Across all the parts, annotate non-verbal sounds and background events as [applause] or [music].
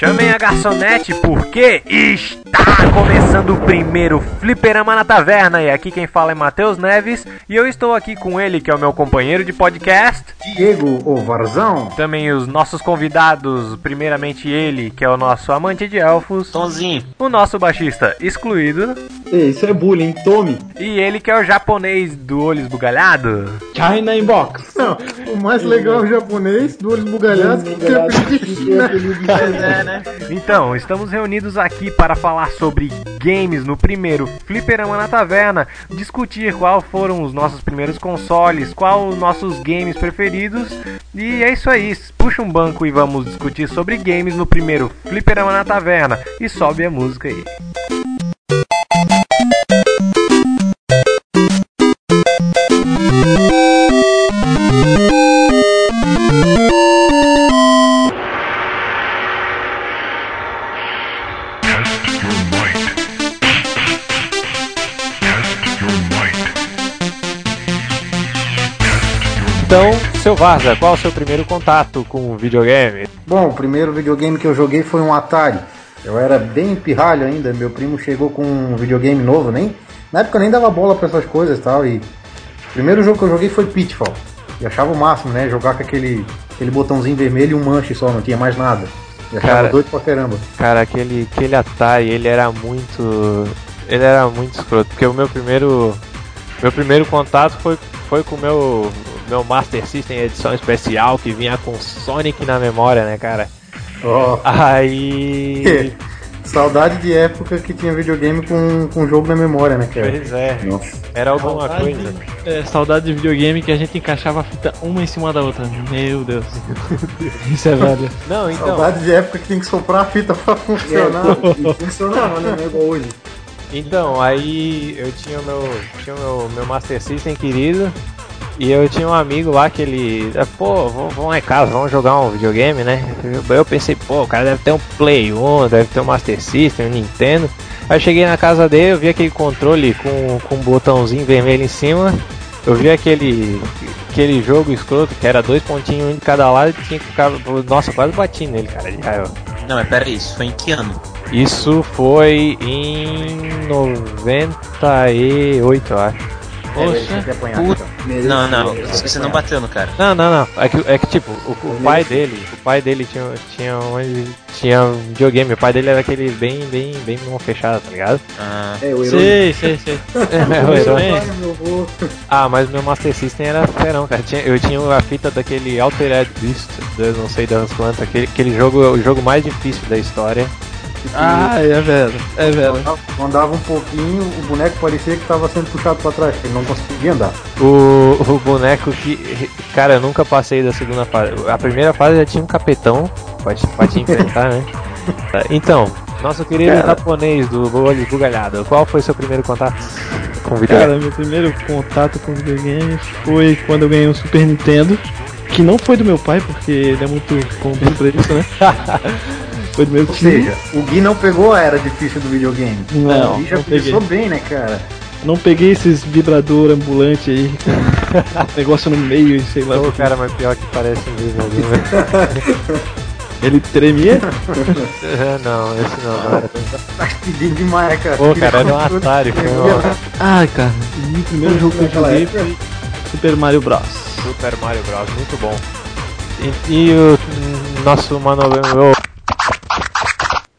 Chamem a garçonete porque está começando o primeiro Fliperama na Taverna. E aqui quem fala é Matheus Neves e eu estou aqui com ele, que é o meu companheiro de podcast. Diego Ovarzão. Também os nossos convidados, primeiramente ele, que é o nosso amante de elfos. Tonzinho. O nosso baixista excluído. Ei, isso é bullying, tome. E ele que é o japonês do olho esbugalhado. China Inbox. Não, o mais legal é o japonês, do olho esbugalhado, que China. É, né? Então, estamos reunidos aqui para falar sobre games no primeiro Fliperama na Taverna, discutir qual foram os nossos primeiros consoles, qual os nossos games preferidos. E é isso aí, puxa um banco e vamos discutir sobre games no primeiro Fliperama na Taverna. E sobe a música aí. Seu Varza, qual o seu primeiro contato com o videogame? Bom, o primeiro videogame que eu joguei foi um Atari. Eu era bem pirralho ainda, meu primo chegou com um videogame novo, nem na época eu nem dava bola pra essas coisas e tal. E o primeiro jogo que eu joguei foi Pitfall. E achava o máximo, né? Jogar com aquele, aquele botãozinho vermelho e um manche só, não tinha mais nada. E achava Cara. doido pra caramba. Cara, aquele, aquele Atari, ele era muito. Ele era muito escroto, porque o meu primeiro. Meu primeiro contato foi, foi com o meu, meu Master System edição especial que vinha com Sonic na memória, né, cara? Ó, Aí. [laughs] saudade de época que tinha videogame com, com jogo na memória, né, cara? pois é, Nossa. era alguma Saudade, coisa. é, saudade de videogame que a gente encaixava a fita uma em cima da outra. Meu Deus. [laughs] Isso é velho. Não, então. Saudade de época que tem que soprar a fita pra funcionar. E funcionava, né? É igual hoje. Então, aí eu tinha o meu, tinha o meu, meu Master System querido. E eu tinha um amigo lá que ele. ah, Pô, vamos, lá em casa, vamos jogar um videogame, né? Eu, pensei, pô, o cara deve ter um Play 1, deve ter um Master System, um Nintendo. Aí eu cheguei na casa dele, eu vi aquele controle com, com um botãozinho vermelho em cima. Eu vi aquele, aquele jogo escroto que era dois pontinhos um de cada lado e tinha que ficar. Nossa, quase bati nele, cara. Não, mas pera aí, isso foi em que ano? Isso foi em 98, eu acho. Poxa, puta. Não, não, você não bateu no cara. Não, não, não. É que, é que tipo, o, o pai dele, o pai dele tinha, tinha, um, tinha um videogame, o pai dele era aquele bem, bem, bem mão fechada, tá ligado? Ah, É, o herói. Sei, sei, sei. [laughs] É, o herói. Ah, mas meu Master System era ferão, cara. Tinha- eu tinha a fita daquele Altered Beast, eu não sei das quantas, aquele, aquele jogo, o jogo mais difícil da história. Ah, é velho. É velho. Andava um pouquinho, o boneco parecia que tava sendo puxado pra trás, que ele não conseguia andar. O, o boneco que. Cara, eu nunca passei da segunda fase. A primeira fase já tinha um capetão pra te, pra te [laughs] enfrentar, né? Tá, Então, nosso querido Cara. japonês do olho bugalhado, qual foi seu primeiro contato com o videogame? Cara, meu primeiro contato com videogame foi quando eu ganhei um Super Nintendo. Que não foi do meu pai, porque ele é muito comprido pra isso, né? [laughs] Foi do meu Ou tio. seja, o Gui não pegou a era difícil do videogame. Não, o Gui já não peguei. começou bem, né, cara? Não peguei esses vibrador ambulante aí, [laughs] negócio no meio e sei lá. Ô, cara, mas pior que parece um né? [laughs] Ele tremia? [laughs] É, não, esse não, não era. Tá pedindo demais, cara. Pô, cara, era um Atari, foi um Ai, cara. E o primeiro jogo que eu joguei foi Super Mario Bros. Super Mario Bros, muito bom. E, e o nosso manobra. o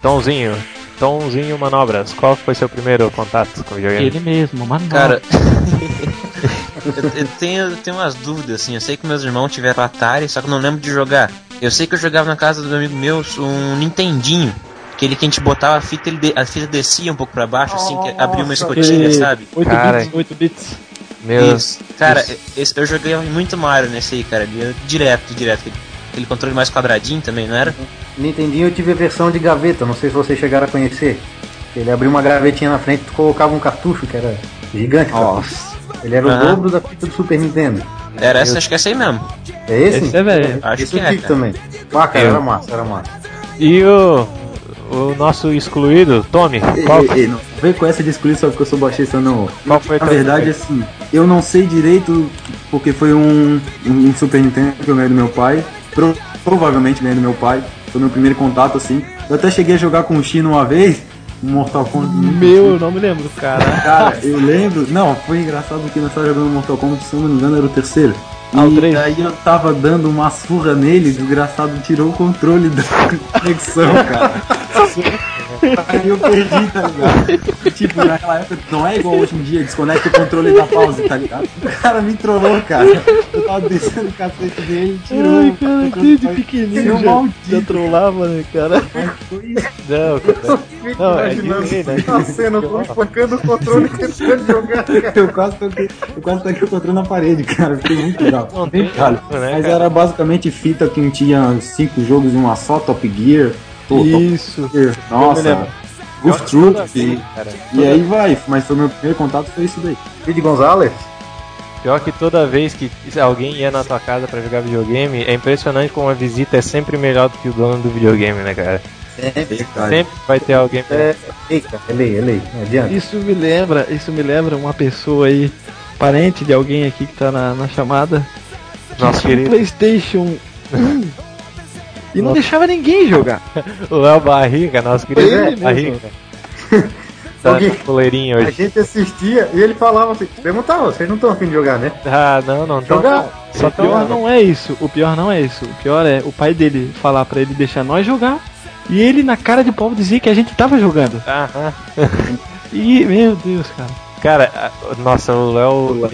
Tomzinho. Tomzinho Manobras, qual foi seu primeiro contato com o videogame? Ele mesmo, mano. cara. [laughs] eu, eu tenho, eu tenho umas dúvidas, assim. Eu sei que meus irmãos tiveram Atari, só que eu não lembro de jogar. Eu sei que eu jogava na casa do amigo meu um Nintendinho. Aquele que a gente botava a fita, ele de- a fita descia um pouco pra baixo, assim, que abria uma escotilha, sabe? 8 Cara. bits, 8 bits. Meu, Isso. Cara, isso. esse- eu joguei muito Mario nesse aí, cara. Direto, direto. Aquele, controle mais quadradinho também, não era? Nintendinho eu tive a versão de gaveta, não sei se vocês chegaram a conhecer. Ele abriu uma gavetinha na frente e colocava um cartucho que era gigante. o cartucho. Ele era o Aham. dobro da fita do Super Nintendo. Era essa, acho que é essa aí mesmo. É esse? Esse é velho. Acho Esse que eu é, tive cara. também. Ah, cara, Eu. era massa, era massa. E o, o nosso excluído, Tommy, qual, Ei, ei, não vem com essa de excluir só porque eu sou baixista, não. qual foi Na verdade, primeiro? assim, eu não sei direito porque foi um, um, um Super Nintendo que eu ganhei do meu pai. Pro- provavelmente ganhei do meu pai. Foi meu primeiro contato, assim. Eu até cheguei a jogar com o Chino uma vez, Mortal Kombat. Meu, eu não me lembro, cara. Cara, eu lembro. Não, foi engraçado que nós tava jogando Mortal Kombat, se não me engano, era o terceiro. Ah, e três. aí eu tava dando uma surra nele, o desgraçado tirou o controle da [laughs] conexão, cara. Aí eu perdi, tá ligado? Tipo, naquela época não é igual hoje em dia, desconecta o controle da pause, tá ligado? O cara me trollou, cara. Eu tava descendo o cacete dele e tirou Ai, cara, desde pequenininho já, maldito. já trollava, né, cara? Foi isso. Não, cara. Não, é delay, né? a cena, eu tô espancando o controle tentando jogar. cara. Eu quase toquei, eu quase toquei o controle na parede, cara. Fiquei muito legal. Não Bem como, né, Mas cara? era basicamente fita que tinha cinco jogos em uma só, Top Gear. Isso. Nossa. Goof Troop. E, Cara, e aí vai, mas foi meu primeiro contato foi isso daí. Speed Gonzalez? Pior que toda vez que alguém ia na tua casa pra jogar videogame, é impressionante como a visita é sempre melhor do que o dono do videogame, né, cara? Sempre vai ter alguém pra... É, eita, é lei, é lei, não adianta. Isso me lembra, isso me lembra uma pessoa aí, parente de alguém aqui que tá na, na chamada. que Nosso um querido Playstation 1 [laughs] e não deixava ninguém jogar. [laughs] o Léo Barriga, nosso querido Ele Léo Barriga. [laughs] tá Alguém- coleirinho A hoje. gente assistia e ele falava assim, perguntava, vocês não estão afim de jogar, né? Ah, não, não. Então, Jogar. Só O pior não é isso, o pior não é isso. O pior é o pai dele falar pra ele deixar nós jogar e ele na cara de pau dizer que a gente tava jogando. Aham. E, meu Deus, cara. Cara, nossa, o Léo,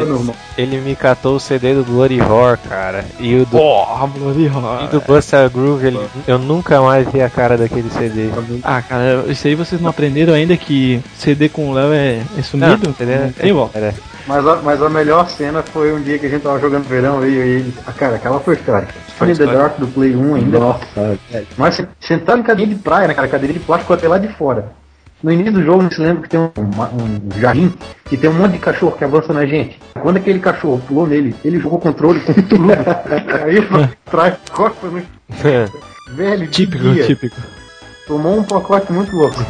ele, ele me catou o CD do Bloody Roar, cara. E o do, Porra, Bloody e Roar. do Buster Groove, ele, eu nunca mais vi a cara daquele CD. Ah, cara, isso aí vocês não aprenderam ainda que CD com o Léo é, é sumido? Não, CD volta. era- Mas a, mas a melhor cena foi um dia que a gente tava jogando verão e ele. Ah, cara, aquela foi histórica. Foi the. Dark do Play 1 ainda. Nossa, Mas sentado em cadeira de praia, né, cara? Cadeira de plástico até lá de fora. No início do jogo, você lembra que tem um, um jardim que tem um monte de cachorro que avança na gente. Quando aquele cachorro pulou nele, ele jogou o controle com tudo. [laughs] Pra trás, costa no velho. de Típico, dia. típico. Tomou um pacote muito louco. [laughs]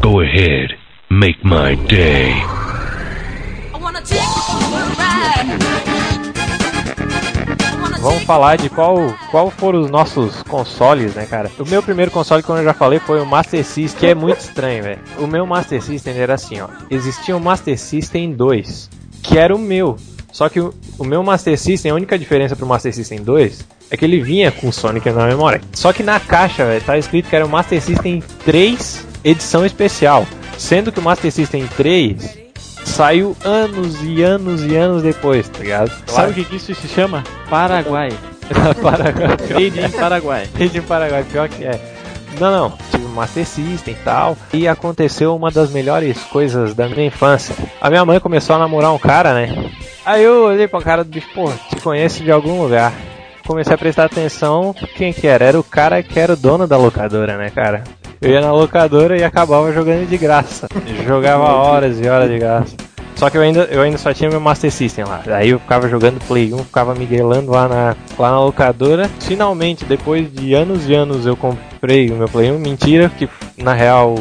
Go ahead, make my day. Vamos falar de qual, qual foram os nossos consoles, né, cara? O meu primeiro console, como eu já falei, foi o Master System, que é muito estranho, velho. O meu Master System era assim, ó. Existia um Master System 2, que era o meu. Só que o, o meu Master System, a única diferença pro Master System 2 é que ele vinha com Sonic na memória. Só que na caixa, velho, tá escrito que era o Master System 3 edição especial. Sendo que o Master System 3 saiu anos e anos e anos depois, tá ligado? Sabe o que, isso se chama? Paraguai. [laughs] Paraguai. Made in Paraguai. Rede Paraguai, pior que é. Não, não, tive um Master System e tal. E aconteceu uma das melhores coisas da minha infância. A minha mãe começou a namorar um cara, né? Aí eu olhei pra cara do bicho, pô, te conheço de algum lugar. Comecei a prestar atenção, quem que era? Era o cara que era o dono da locadora, né, cara? Eu ia na locadora e acabava jogando de graça. Jogava horas e horas de graça. Só que eu ainda, eu ainda só tinha meu Master System lá. Aí eu ficava jogando Play 1, ficava miguelando lá na, lá na locadora. Finalmente, depois de anos e anos, eu comprei o meu Play 1. Mentira, que na real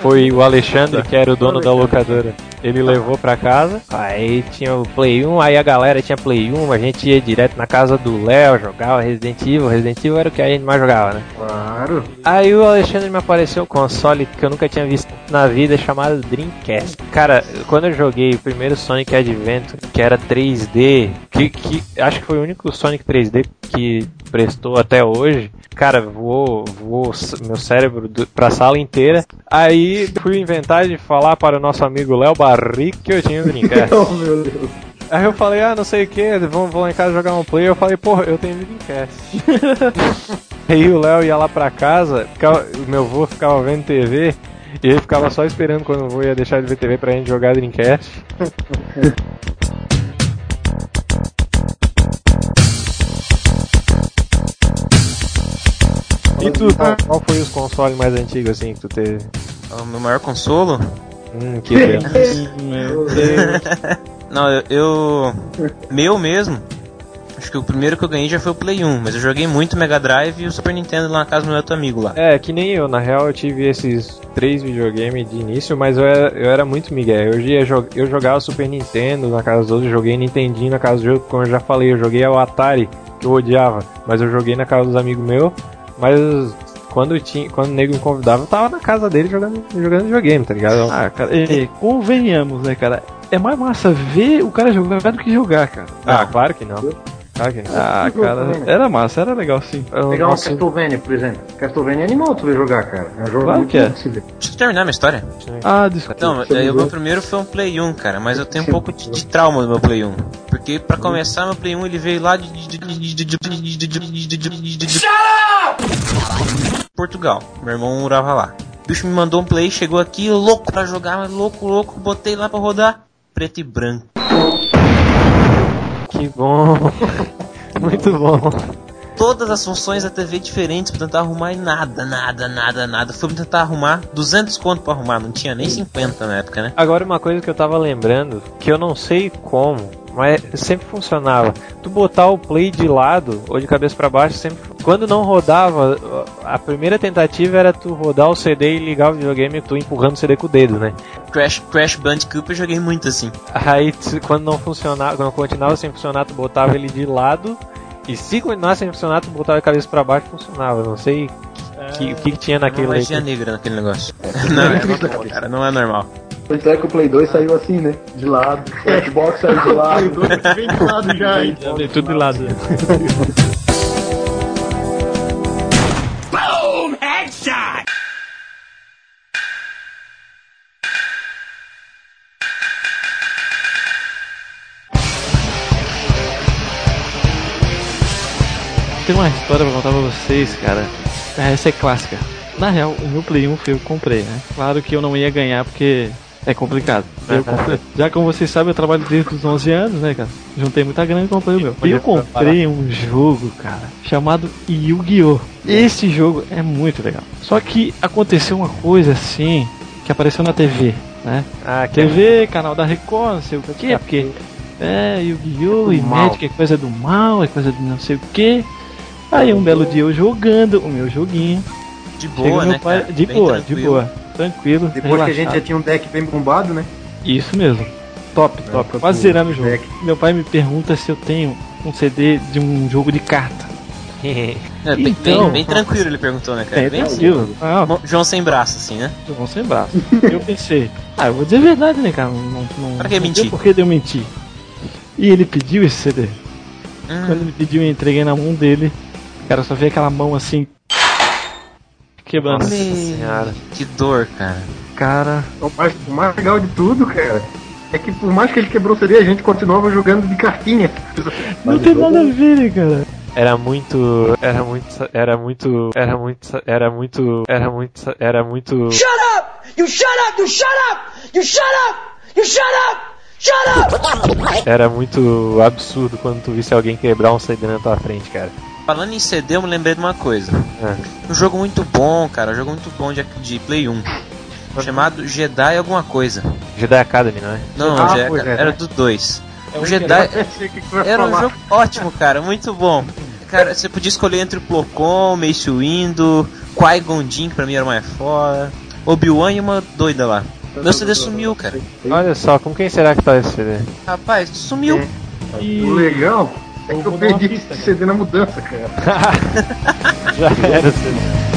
foi o Alexandre, que era o dono da locadora. Ele levou pra casa, aí tinha o Play 1, aí a galera tinha Play 1, a gente ia direto na casa do Léo, jogava Resident Evil, Resident Evil era o que a gente mais jogava, né? Claro. Aí o Alexandre me apareceu um console que eu nunca tinha visto na vida chamado Dreamcast. Cara, quando eu joguei o primeiro Sonic Adventure, que era 3D, que, que acho que foi o único Sonic 3D que prestou até hoje, cara, voou, voou meu cérebro do, pra sala inteira. Aí fui inventar de falar para o nosso amigo Léo Barrico que eu tinha o Dreamcast. Oh, meu Deus. Aí eu falei, ah, não sei o que, vamos, vamos lá em casa jogar um play. Eu falei, porra, eu tenho Dreamcast. [laughs] Aí o Léo ia lá pra casa, ficava- o meu avô ficava vendo TV, e ele ficava só esperando quando o avô ia deixar de ver TV pra gente jogar Dreamcast. [laughs] E tu, qual, qual foi os consoles mais antigos assim que tu teve? O meu maior consolo? Hum, que. [laughs] Meu Deus. Não, eu, eu. Meu mesmo. Acho que o primeiro que eu ganhei já foi o Play 1, mas eu joguei muito Mega Drive e o Super Nintendo lá na casa do meu outro amigo lá. É, que nem eu, na real eu tive esses três videogames de início, mas eu era, eu era muito migué. Eu, ia jog- eu jogava Super Nintendo na casa dos outros, joguei Nintendinho na casa do jogo, como eu já falei, eu joguei o Atari que eu odiava, mas eu joguei na casa dos amigos meus, mas quando, tinha, quando o nego me convidava, eu tava na casa dele jogando, jogando videogame, tá ligado? Ah, cara, é, convenhamos, né, cara? É mais massa ver o cara jogar do que jogar, cara. Ah, não. Claro que não. Ah, cara, era massa, era legal sim. Eu, Pegar um nossa, Castlevania, por exemplo. Castlevania é animal tu ver jogar, cara. É um jogo Claro muito que é. ver. Deixa eu terminar minha história. Ah, desculpa. Não, é, o meu primeiro foi um Play 1, cara, mas eu tenho um pouco de, de trauma do meu Play 1. Porque pra começar, meu Play 1 ele veio lá de. Portugal. Meu irmão morava lá. O bicho me mandou um Play, chegou aqui, louco pra jogar, mas louco, louco, botei lá pra rodar. Preto e branco. Que bom. [laughs] Muito bom. Todas as funções da TV diferentes pra tentar arrumar e nada, nada, nada, nada. Fui tentar arrumar 200 conto pra arrumar, não tinha nem 50 na época, né? Agora uma coisa que eu tava lembrando, que eu não sei como, mas sempre funcionava. Tu botar o play de lado ou de cabeça pra baixo, sempre quando não rodava, a primeira tentativa era tu rodar o CD e ligar o videogame, tu empurrando o CD com o dedo, né? Crash, Crash Bandicoot eu joguei muito assim. Aí quando não funcionava, quando continuava sem funcionar, tu botava ele de lado. E se continuasse sem funcionar, tu botava a cabeça pra baixo funcionava. Não sei o que, que, que tinha Uma naquele magia negra naquele negócio. [laughs] Não, é normal, cara, não é normal. Tanto é que o Play 2 saiu assim, né? De lado. O Xbox saiu de lado. Bem do lado já, hein? Tem tudo de lado. Tem uma história pra contar pra vocês, cara. Essa é clássica. Na real, o meu Play 1 foi eu que comprei, né? Claro que eu não ia ganhar porque é complicado. Eu comprei- já como vocês sabem, eu trabalho desde os 11 anos, né, cara? Juntei muita grana e comprei o meu. E eu comprei um jogo, cara, chamado Yu-Gi-Oh! Esse jogo é muito legal. Só que aconteceu uma coisa assim, que apareceu na TV, né? Ah, que TV, canal da Record, não sei o que, porque é Yu-Gi-Oh! e mal. Magic é coisa do mal, é coisa de não sei o que. Aí um belo dia eu jogando o meu joguinho. De boa, né? pai, de Bem boa, de tranquilo. boa. Tranquilo. Depois que a gente relaxado. já tinha um deck bem bombado, né? Isso mesmo. Top, top. quando Quase zerando o jogo. deck- Meu pai me pergunta se eu tenho um CD de um jogo de carta. [laughs] É, bem, Então- bem, bem tranquilo ele perguntou, né, cara? É, bem assim. tranquilo. Ah, João sem braço, assim, né? João sem braço. eu pensei, ah, eu vou dizer a verdade, né, cara? Não, não, Pra que não mentir? por que de eu mentir. E ele pediu esse CD. Quando Hum, ele pediu, eu entreguei na mão dele. Cara, só vi aquela mão assim. Quebrando. Nossa senhora. que dor, cara. Cara. O mais, o mais legal de tudo, cara, é que por mais que ele quebrou o CD, a gente continuava jogando de cartinha. [laughs] Não tem nada a ver, né, cara? Era muito. Era muito. Era muito. Era muito. Era muito. Era muito. Era muito. Shut up! You shut up! You shut up! You shut up! You shut up! Shut up! Era muito absurdo quando tu visse alguém quebrar um CD na tua frente, cara. Falando em CD, eu me lembrei de uma coisa. É. Um jogo muito bom, cara. Um jogo muito bom de, de Play 1. Chamado Jedi alguma coisa. Jedi Academy, não é? Não, Ah, Jedi- Jedi. era do 2. o Eu Jedi sei o vai era um jogo ótimo, cara. Muito bom. Cara, você podia escolher entre o Plocon, Mace Windu, Qui-Gon Jinn, que pra mim era o mais foda, Obi-Wan e uma doida lá. Meu CD sumiu, cara. Olha só, com quem será que tá esse CD? Rapaz, sumiu. E O legal é Eu que eu perdi pista, esse CD na mudança, cara. [laughs] Já era o CD.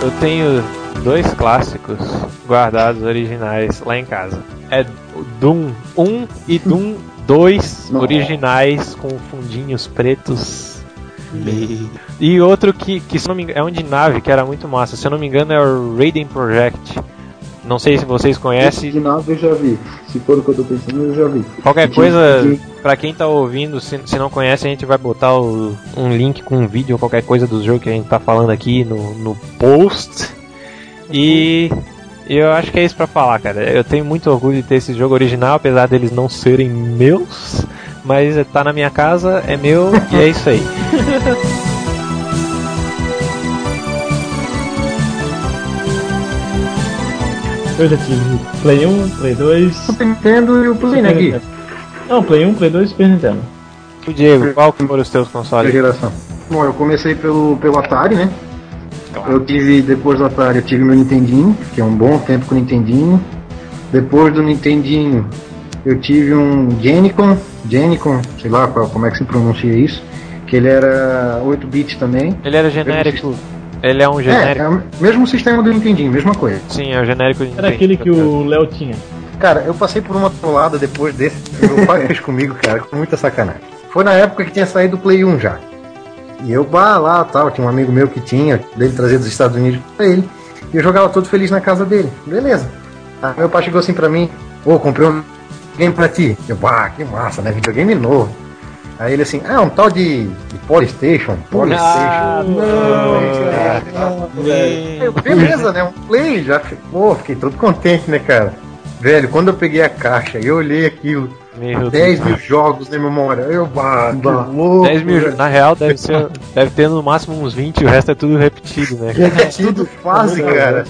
Eu tenho dois clássicos guardados originais lá em casa. É Doom 1 e Doom 2 [laughs] Nossa. originais com fundinhos pretos. E outro que, que se não me engano, é um de nave que era muito massa. Se eu não me engano é o Raiden Project. Não sei se vocês Esse conhecem. de nave eu já vi. Se for o que eu tô pensando, eu já vi. Qualquer coisa, de- pra quem tá ouvindo, se, se não conhece, a gente vai botar o- um link com um vídeo ou qualquer coisa do jogo que a gente tá falando aqui no, no post. E eu acho que é isso pra falar, cara. Eu tenho muito orgulho de ter esse jogo original, apesar deles não serem meus. Mas tá na minha casa, é meu e é isso aí. eu já tive Play 1, Play 2. Super Nintendo e o Play, né, Gui? Não, Play 1, Play 2 e Super Nintendo. O Diego, qual que foram os teus Da consoles? geração. Bom, eu comecei pelo, pelo Atari, né? Eu tive, depois do Atari, eu tive meu Nintendinho, que é um bom tempo com o Nintendinho. Depois do Nintendinho, eu tive um Genicon, Genicon, sei lá qual, como é que se pronuncia isso, que ele era 8-bit também. Ele era genérico. Ele é um É, genérico. é o mesmo sistema do Nintendinho, mesma coisa. Sim, é o genérico de Era aquele que o Léo tinha. Cara, eu passei por uma trollada depois desse. Meu pai fez comigo, cara, com muita sacanagem. Foi na época que tinha saído o Play 1 já. E eu, bah, lá tal, tinha um amigo meu que tinha, dele trazer dos Estados Unidos pra ele. E eu jogava todo feliz na casa dele. Beleza. Aí meu pai chegou assim pra mim, ô, comprei um game pra ti. Eu, bah, que massa, né? Videogame novo. Aí ele assim, ah, um tal de, de Polystation. Polystation. Eu, beleza, né? Um play já. Pô, fiquei todo contente, né, cara? Velho, quando eu peguei a caixa e eu olhei aquilo, Meu 10 Deus. mil jogos na memória, eu, bah, que louco. 10 mil, velho. na real deve ser, deve ter no máximo uns 20, o resto é tudo repetido, né? [laughs] É tudo fase, cara.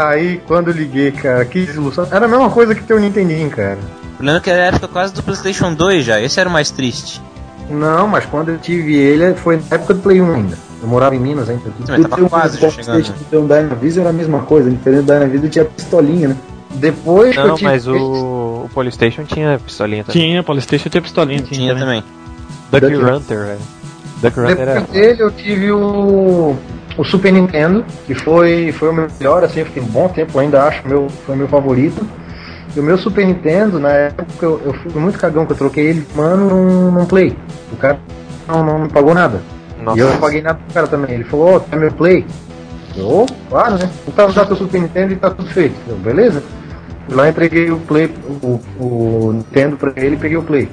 Aí, quando liguei, cara, que desilusão. Era a mesma coisa que ter o Nintendinho, cara. O problema é que era a época quase do PlayStation 2 já. Esse era o mais triste. Não, mas quando eu tive ele, foi na época do Play 1 ainda. Eu morava em Minas ainda. Mas Tu tava um quase já PlayStation chegando. e tem um Dynavision era a mesma coisa, diferente do Dynavision tinha pistolinha, né? Depois que eu Não, tive. mas o, o Polystation tinha pistolinha também. Tinha, Polystation tinha pistolinha. Tinha também. Duck Duck- Runter, velho. Duck Runter era. Depois dele eu tive o, o Super Nintendo, que foi, foi o meu melhor, assim, eu fiquei um bom tempo, ainda acho meu, foi o meu favorito. E o meu Super Nintendo, na época eu, eu fui muito cagão que eu troquei ele, mano, num, num Play. O cara não, não me pagou nada. Nossa. E eu não paguei nada pro cara também. Ele falou, ó, quer meu Play? Eu, "Ô, claro, né? Então dá teu Super Nintendo e tá tudo feito. Eu, beleza? Lá entreguei o Play, o, o Nintendo pra ele e peguei o Play.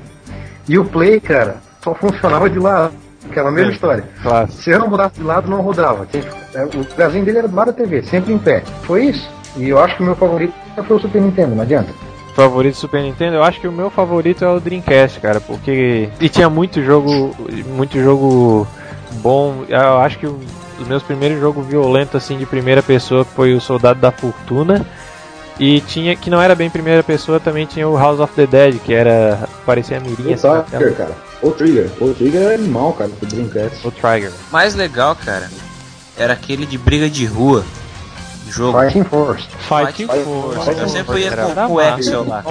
E o Play, cara, só funcionava de lado. Aquela mesma história. Claro. Se eu não mudasse de lado, não rodava. É, O lugarzinho dele era do lado da TV, sempre em pé. Foi isso. E eu acho que o meu favorito foi o Super Nintendo, não adianta. Favorito Super Nintendo, eu acho que o meu favorito é o Dreamcast, cara, porque e tinha muito jogo, muito jogo bom. Eu acho que o- os meus primeiros jogos violentos assim de primeira pessoa foi o Soldado da Fortuna. E tinha que não era bem primeira pessoa, também tinha o House of the Dead, que era parecia a mirinha assim, O na Trigger, cara. O Trigger. O Trigger era animal, cara, pro Dreamcast. o Trigger. mais legal, cara, era aquele de briga de rua. Jogo. Fighting Force. Fighting Force. Force. Eu sempre ia com, o Excel lá.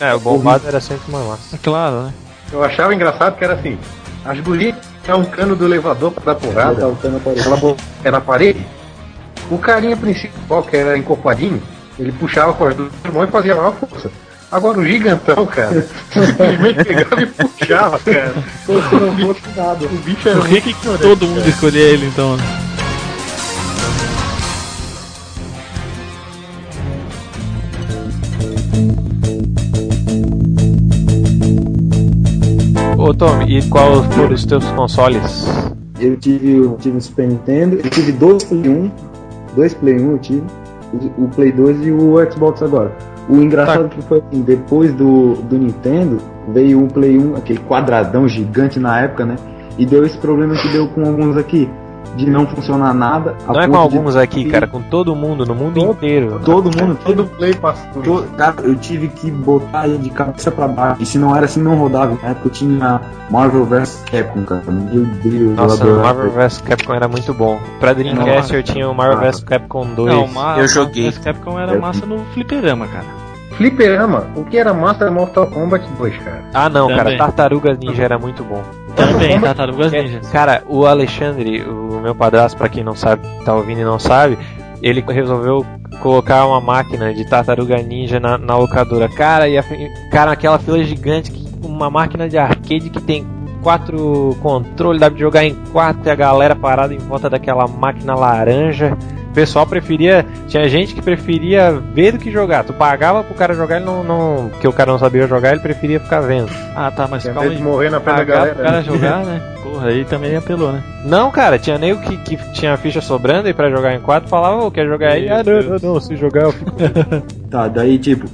É, o bombado era sempre mais massa. É claro, né? Eu achava engraçado que era assim: as gurias tinham um cano do elevador pra dar porrada. Ela na parede. O carinha principal, que era encorpadinho, ele puxava com as duas mãos e fazia a maior força. Agora o gigantão, cara, [laughs] simplesmente pegava e puxava, cara. não fosse nada. O bicho era Por que, que todo mundo escolhia ele então, né? Ô Tom, e qual foram os teus consoles? Eu tive, eu tive o Super Nintendo, eu tive dois Play 1, dois Play 1 eu tive, o, o Play 2 e o Xbox agora. O engraçado que foi assim, depois do, do Nintendo, veio o Play 1, aquele quadradão gigante na época, né? E deu esse problema que deu com alguns aqui, de não funcionar nada. a Não é com ponto de- alguns aqui, cara, com todo mundo, no mundo inteiro. Todo mundo, todo play passou. To- Cara, eu tive que botar ele de cabeça pra baixo. E se não era assim, não rodava. Na época eu tinha Marvel vs Capcom, cara. Meu Deus, Nossa, eu o adorava. Marvel vs Capcom era muito bom. Pra Dreamcast eu tinha o Marvel vs Capcom 2. Não, ma- Eu joguei. Mas Capcom era massa no fliperama, cara. Fliperama, o que era massa era Mortal Kombat 2, cara. Ah não, cara, Também. Tartarugas Ninja era muito bom. Também, Tartarugas É, Ninjas. Cara, o Alexandre, o meu padrasto, pra quem não sabe, tá ouvindo e não sabe, ele resolveu colocar uma máquina de tartaruga ninja na, na locadora. Cara, e a, cara, aquela fila gigante, que- uma máquina de arcade que tem quatro controles, dá pra jogar em quatro e a galera parada em volta daquela máquina laranja. O pessoal preferia. Tinha gente que preferia ver do que jogar. Tu pagava pro cara jogar, ele não. não porque o cara não sabia jogar, ele preferia ficar vendo. Ah, tá, mas calma de aí. morrer na frente da Pagar pro galera. cara jogar, né? [laughs] Porra, aí também apelou, né? Não, cara, tinha nego que, que tinha ficha sobrando e pra jogar em quatro falava, ô, quer jogar aí? Ah, não, não, não, se jogar eu fico. [laughs] Tá, daí tipo,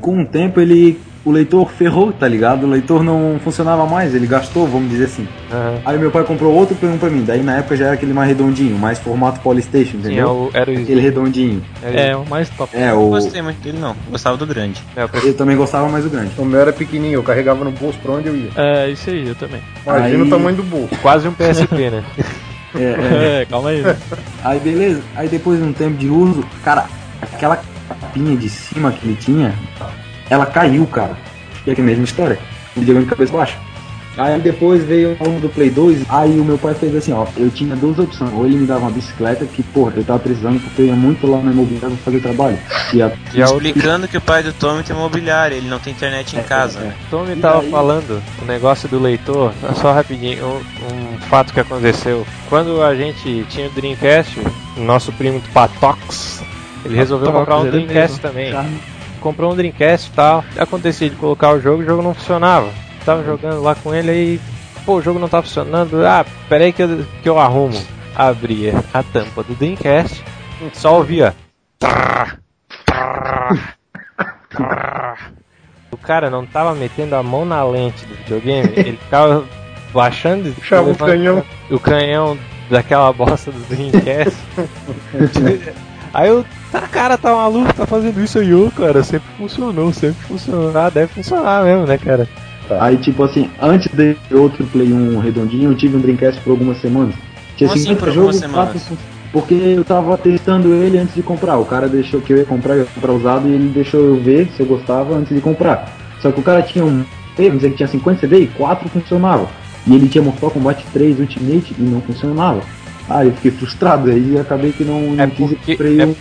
com o tempo ele. O leitor ferrou, tá ligado? O leitor não funcionava mais, ele gastou, vamos dizer assim. Aham. Aí meu pai comprou outro 1 pra mim. Daí na época já era aquele mais redondinho, mais formato Polystation, entendeu? o. Era o. Aquele redondinho. É, o mais top. É, Não o. gostei muito dele, não. Gostava do grande. é, eu prefiro- Eu também gostava mais do grande. O meu era pequenininho, eu carregava no bolso pra onde eu ia. É, isso aí, eu também. Imagina Aí- o tamanho do bolso. Quase um PSP, né? [laughs] É, [laughs] É, calma aí. né? Aí beleza, aí depois de um tempo de uso, cara, aquela capinha de cima que ele tinha, ela caiu, cara. E aqui a mesma história, o videogame de cabeça baixa. Aí depois veio o do Play 2, aí o meu pai fez assim, ó, eu tinha duas opções, ou ele me dava uma bicicleta, que porra, eu tava precisando porque eu ia muito lá na imobiliária fazer trabalho. E a, E a outra, Explicando que o pai do Tommy tem mobiliário, ele não tem internet em casa. é. Tommy E tava daí? falando o negócio do leitor, só rapidinho, um, um fato que aconteceu. Quando a gente tinha o Dreamcast, o nosso primo Patox, ele resolveu comprar um Dreamcast também. Comprou um Dreamcast e tal. Acontecia de colocar o jogo, o jogo não funcionava. Tava jogando lá com ele aí, pô, o jogo não tá funcionando. Ah, peraí que eu, que eu arrumo. Abria a tampa do Dreamcast, só ouvia. O cara não tava metendo a mão na lente do videogame, ele ficava baixando o canhão. o canhão daquela bosta do Dreamcast. [laughs] aí eu, [laughs] tá, cara, tá maluco, tá fazendo isso aí, ô, cara, sempre funcionou, sempre funcionou. Ah, deve funcionar mesmo, né, cara? Aí tipo assim, antes de outro Play 1 redondinho, eu tive um Dreamcast por algumas semanas. Tinha Como assim 50 por algumas jogos, quatro fun- porque eu tava testando ele antes de comprar. O cara deixou que eu ia comprar, eu ia comprar usado e ele deixou eu ver se eu gostava antes de comprar. Só que o cara tinha um. Vamos dizer que tinha 50 CD e 4 funcionavam. E ele tinha Mortal Kombat 3 Ultimate e não funcionava. Ah, eu fiquei frustrado, aí acabei que não, não É quis e porque- comprei é- um.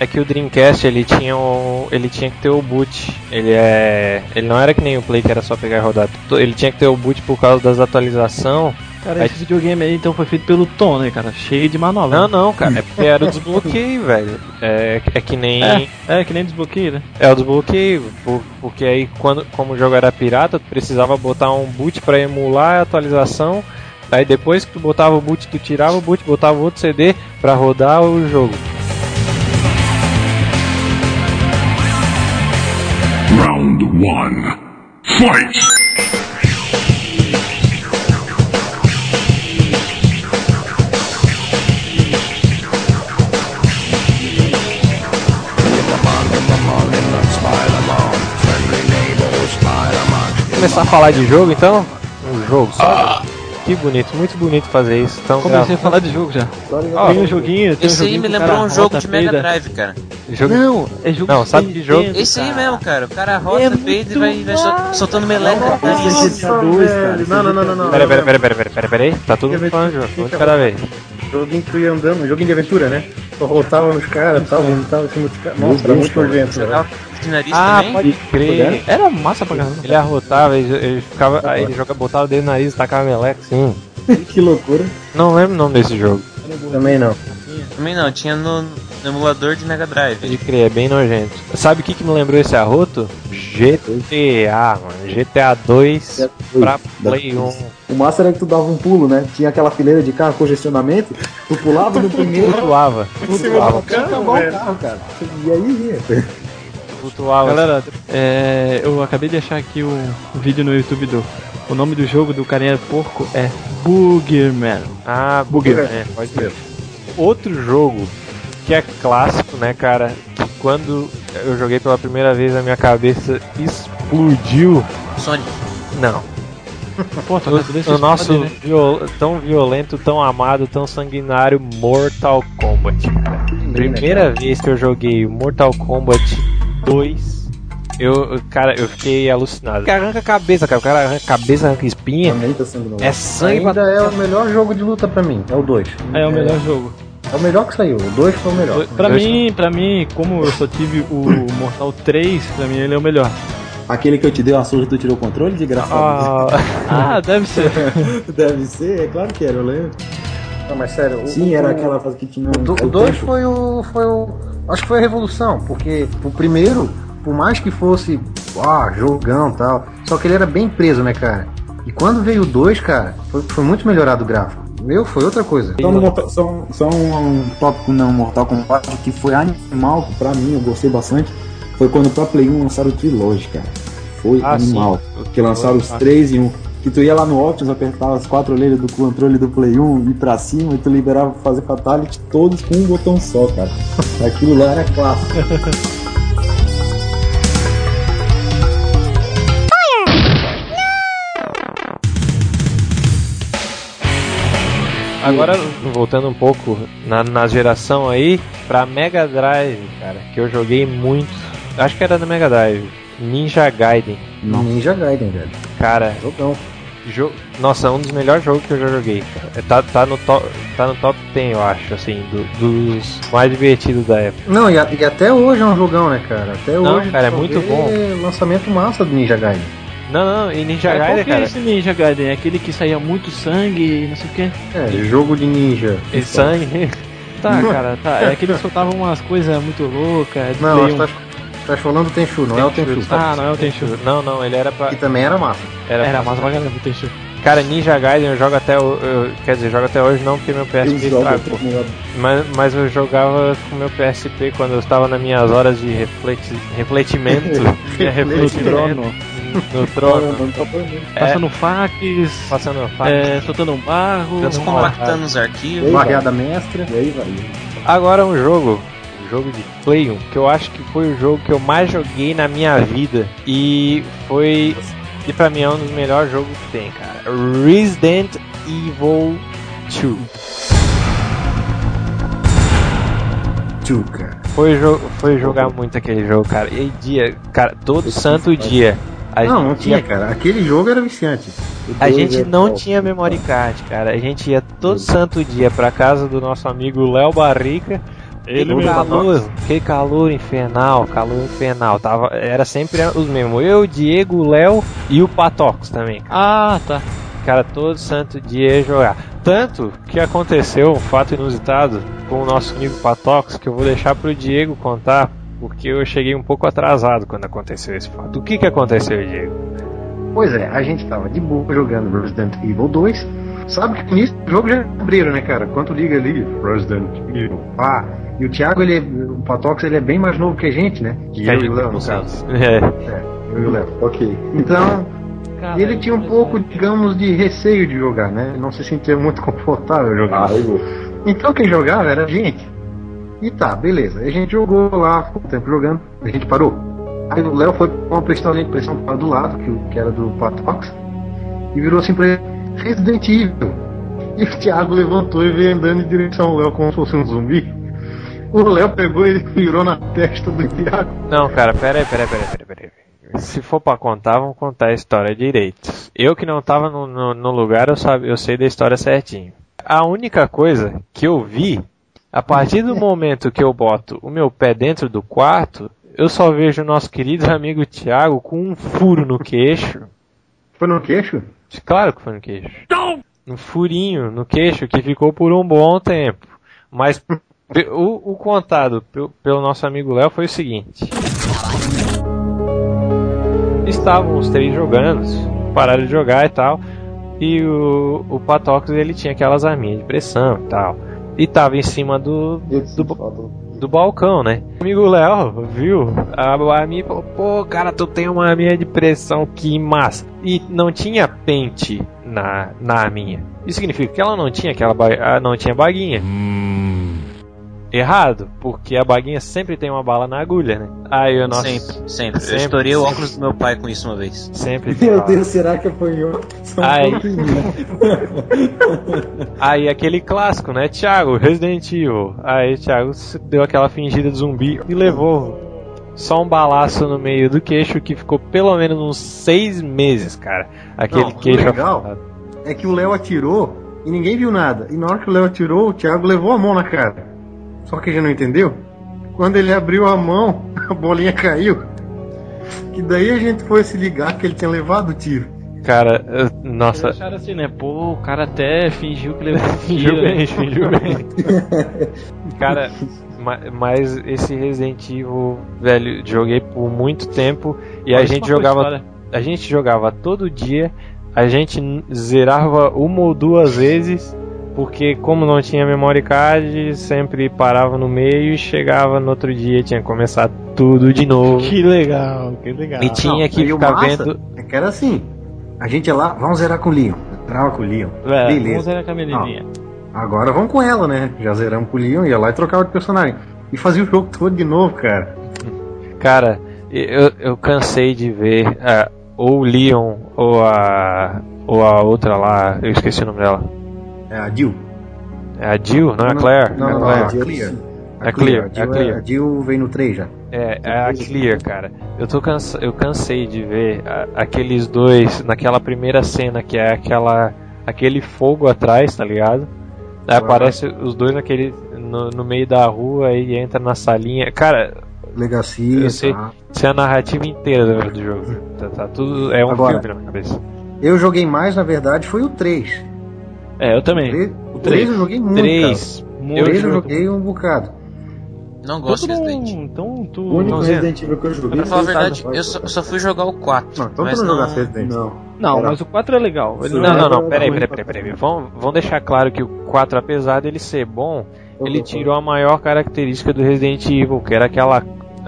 É que o Dreamcast ele tinha o, ele tinha que ter o boot. Ele é, ele não era que nem o Play que era só pegar e rodar. Ele tinha que ter o boot por causa das atualizações. Cara, Aí- esse videogame aí então foi feito pelo Tom, né, cara? Cheio de manobra. Não, não, cara, é porque era o desbloqueio, [laughs] velho. É, é que nem É, é que nem desbloqueio, né? É o desbloqueio, por- porque aí quando, como o jogo era pirata, tu precisava botar um boot pra emular a atualização. Aí depois que tu botava o boot, tu tirava o boot, botava outro CD pra rodar o jogo. Round one. Fight! Começar a falar de jogo então? Um jogo só? Que bonito, muito bonito fazer isso. Então, Comecei a falar de jogo já. tem um joguinho, tem um Esse aí joguinho me lembrou cara um jogo de Mega. Drive, cara. jogo... Não, é jogo Não, de sabe que jogo? Esse aí mesmo, cara. O cara rota, É peida e vai, vai soltando meleca. Esse é nariz. GTA 2, cara. Não, não, não, não, não. Pera, pera, pera, pera, pera, pera, pera aí. Tá Fica falando de jogo, um de cada vez. Joguinho que tu ia andando, joguinho de aventura, né? Só rotava nos caras, tal, montava em cima dos caras. Nossa, era muito urgente, de nariz Ah, também. pode crer. Era massa pra caramba. Ele arrotava, ele, ele ficava. Aí ele joga, botava o dedo no nariz e tacava meleca, sim. Que loucura. Não lembro o nome desse jogo. Também não. Também não, tinha no, no emulador de Mega Drive. Pode crer, é bem nojento. Sabe o que, que me lembrou esse arroto? GTA, mano. GTA 2 pra Play 1. O massa era que tu dava um pulo, né? Tinha aquela fileira de carro, congestionamento, tu pulava no [laughs] primeiro, Flutuava. Flutuava. até acabar o carro, cara. E aí ia. Flutuava. Galera, é, eu acabei de achar aqui o, o vídeo no YouTube do. O nome do jogo do carinha porco é Boogerman. Ah, Booger. É, pode ver. Outro jogo que é clássico, né, cara? Que quando eu joguei pela primeira vez a minha cabeça explodiu. Sonic. Não. [laughs] Pô, tá O, o nosso né? viol- tão violento, tão amado, tão sanguinário Mortal Kombat, cara. Primeira vez que eu joguei Mortal Kombat 2, eu, cara, eu fiquei alucinado. O cara arranca a cabeça, cara. O cara arranca a cabeça, arranca espinha. Também tá sendo. É sangue pra Ainda é o melhor jogo de luta pra mim, é o 2. É o melhor jogo. É o melhor que saiu, o 2 foi o melhor. Pra Dois- mim, pra mim, como eu só tive o Mortal 3, pra mim ele é o melhor. Aquele que eu te dei uma surra e tu tirou o controle, de graça. Ah, [laughs] Ah, deve ser. [laughs] Deve ser, é claro que era, eu lembro. Não, mas sério, o- Sim, o- era aquela fase que tinha. O 2 foi o. foi o. Acho que foi a revolução, porque o primeiro, por mais que fosse ah, jogão e tal, só que ele era bem preso, né, cara? E quando veio o 2, cara, foi, foi muito melhorado o gráfico. Meu, foi outra coisa. Só, no Mortal- só um- só um, tópico não Mortal Kombat que foi animal pra mim, eu gostei bastante. Foi quando pra Play 1 lançaram o Trilogy, cara. Foi Ah, animal. Que lançaram os três em um. Que tu ia lá no Optimus, apertava as quatro orelhas do controle do Play 1 e pra cima e tu liberava pra fazer Fatality todos com um botão só, cara. [laughs] Aquilo lá era clássico. Agora, voltando um pouco na, na geração aí, pra Mega Drive, cara, que eu joguei muito. Acho que era na Mega Drive. Ninja Gaiden. Ninja Gaiden, velho. Cara, Jogão. jo... nossa, um dos melhores jogos que eu já joguei. cara. É, Tá, tá, no top, tá no top 10, eu acho, assim, do- dos mais divertidos da época. Não, e, a- e até hoje é um jogão, né, cara? Até Não, hoje. cara, é muito bom. Lançamento massa do Ninja Gaiden. Não, não, e Ninja Qual Gaiden, que é cara, esse Ninja Gaiden? É aquele que saía muito sangue e não sei o que? É, jogo de ninja. e sangue. Tá, cara, tá. É aquele que soltava umas coisas muito loucas. Não, acho que um. tá, tá falando do Tenchu, não é o Tenchu. Ah, não é o Tenchu. Não, não, ele era pra. Que também era massa. Era, Era massa pra caramba o Tenchu. Cara, Ninja Gaiden eu jogo até. o- eu- quer dizer, jogo até hoje não porque meu Eu PSP modo. Mas, mas eu jogava com meu PSP quando eu estava nas minhas horas de refleti, refletimento. [laughs] [laughs] é, refletimento. No trono. Tá. É, Passando fax, passando a faca. é, soltando um barro. Descompactando os arquivos. Barreada mestra. E aí, vai. Agora um jogo. Jogo de Play 1, que eu acho que foi o jogo que eu mais joguei na minha vida. E foi. E pra mim é um dos melhores jogos que tem, cara. Resident Evil 2. Tchu, cara. Foi, jo foi jogar muito aquele jogo, cara. E dia, cara, todo santo dia. A Não, não tinha, ia- cara. Aquele jogo era viciante. A gente não top. tinha memory card, cara. A gente ia todo santo dia pra casa do nosso amigo Léo Barrica. Ele que calor, que calor infernal, calor infernal. Tava, era sempre os mesmos. Eu, Diego, o Léo e o Patox também. Ah, tá. Cara, todo santo dia ia jogar. Tanto que aconteceu um fato inusitado com o nosso amigo Patox que eu vou deixar pro Diego contar, porque eu cheguei um pouco atrasado quando aconteceu esse fato. O que que aconteceu, Diego? Pois é, a gente tava de boa jogando Resident Evil 2. Sabe que nisso o jogo já abriram, né, cara? Quanto liga ali, Resident Evil. Ah, e o Thiago, ele é, o Patox, ele é bem mais novo que a gente, né? Que eu e o Léo, no caso. É. É, eu e o Léo. Ok. Então, Cara, ele tinha um pouco, digamos, de receio de jogar, né? Não se sentia muito [laughs] confortável jogando. Ah, eu vou. Então quem jogava era a gente. E tá, beleza. A gente jogou lá, ficou um tempo jogando, a gente parou. Aí o Léo foi com uma pistolinha de pressão do lado, que, o- que era do Patox, e virou assim pra ele, Resident Evil. E o Thiago levantou e veio andando em direção ao Léo como se fosse um zumbi. O Léo pegou e virou na testa do Thiago. Não, cara, pera aí, pera aí, pera aí, pera aí, pera aí. Se for pra contar, vamos contar a história direito. Eu que não tava no, no, no lugar, eu, sabe, eu sei da história certinho. A única coisa que eu vi, a partir do momento que eu boto o meu pé dentro do quarto, eu só vejo o nosso querido [laughs] amigo Thiago com um furo no queixo. Foi no queixo? Claro que foi no queixo. Um furinho no queixo que ficou por um bom tempo. Mas o, o contado pe- pelo nosso amigo Léo foi o seguinte. Estavam os três jogando, pararam de jogar e tal. E o, o Patox ele tinha aquelas arminhas de pressão e tal. E tava em cima do, do, falta. Do balcão, né? O amigo Léo viu a arminha e falou: Pô, cara, tu tem uma arminha de pressão, que massa. E não tinha pente na, na arminha. Isso significa que ela não tinha aquela ba- ah, não tinha baguinha. Errado, porque a baguinha sempre tem uma bala na agulha, né? Aí o nosso Sempre, sempre. Sempre, Eu estourei o óculos do meu pai com isso uma vez. sempre tem Meu bala. Deus, será que apanhou? Só Ai. pouquinho. [laughs] Aí aquele clássico, né? Thiago, Resident Evil. Aí Thiago se- deu aquela fingida de zumbi e levou só um balaço no meio do queixo que ficou pelo menos uns seis meses, cara. Aquele Não, o queixo legal- afundado. É que o Léo atirou e ninguém viu nada. E na hora que o Léo atirou, o Thiago levou a mão na cara. Só que a gente não entendeu. Quando ele abriu a mão, [laughs] a bolinha caiu. Que daí a gente foi se ligar que ele tinha levado o tiro. Cara, eu- nossa, Acharam assim, né? Pô, o cara até fingiu que levou [laughs] fingiu tiro, bem, né? fingiu [laughs] bem. Cara, ma- mas esse Resident Evil, velho, joguei por muito tempo e a gente jogava história? a gente jogava todo dia, a gente zerava uma ou duas vezes, porque como não tinha memory card, sempre parava no meio e chegava no outro dia, tinha que começar tudo de novo. Que legal, que legal. E tinha Não, que ficar massa vendo. É que era assim. A gente ia lá, vamos zerar com o Leon. Zerava com o Leon. É, Vamos Beleza. zerar com a menininha. Agora vamos com ela, né? Já zeramos com o Leon, ia lá e trocava de personagem. E fazia o jogo todo de novo, cara. Cara, eu, eu cansei de ver ah, ou o Leon ou a ou a outra lá, eu esqueci o nome dela. É a Jill. É a Jill, não é a Claire? Não, é a não, Claire. a Clear. É Clear, A Jill, é Clear. a Jill vem no 3 já. É, é a Clear, cara. Eu tô cansa... eu cansei de ver a- aqueles dois naquela primeira cena que é aquela aquele fogo atrás, tá ligado? Aí aparece os dois naquele no, no meio da rua e entra na salinha. Cara, Legacy, eu sei, tá. isso é a narrativa inteira do, do jogo. Tá, tá tudo é um Agora- filme na minha cabeça. Eu joguei mais, na verdade, foi o 3. É, eu também. O 3 eu joguei muito, Três. cara. O Muito, 3 eu joguei um bocado. Não gosto de não- Resident. Então tu. O único Não, Resident Evil que eu joguei Pra falar a foi o verdade, eu só, só fui jogar o 4. Não, então mas tu não não... jogasse Resident Não. Não, mas o 4 é legal. Ele Não, Não, não, era- não, peraí, era- peraí, peraí, peraí. Vamos, vamos deixar claro que o 4, apesar dele ser bom, ele tirou a maior característica do Resident Evil, que era aquela.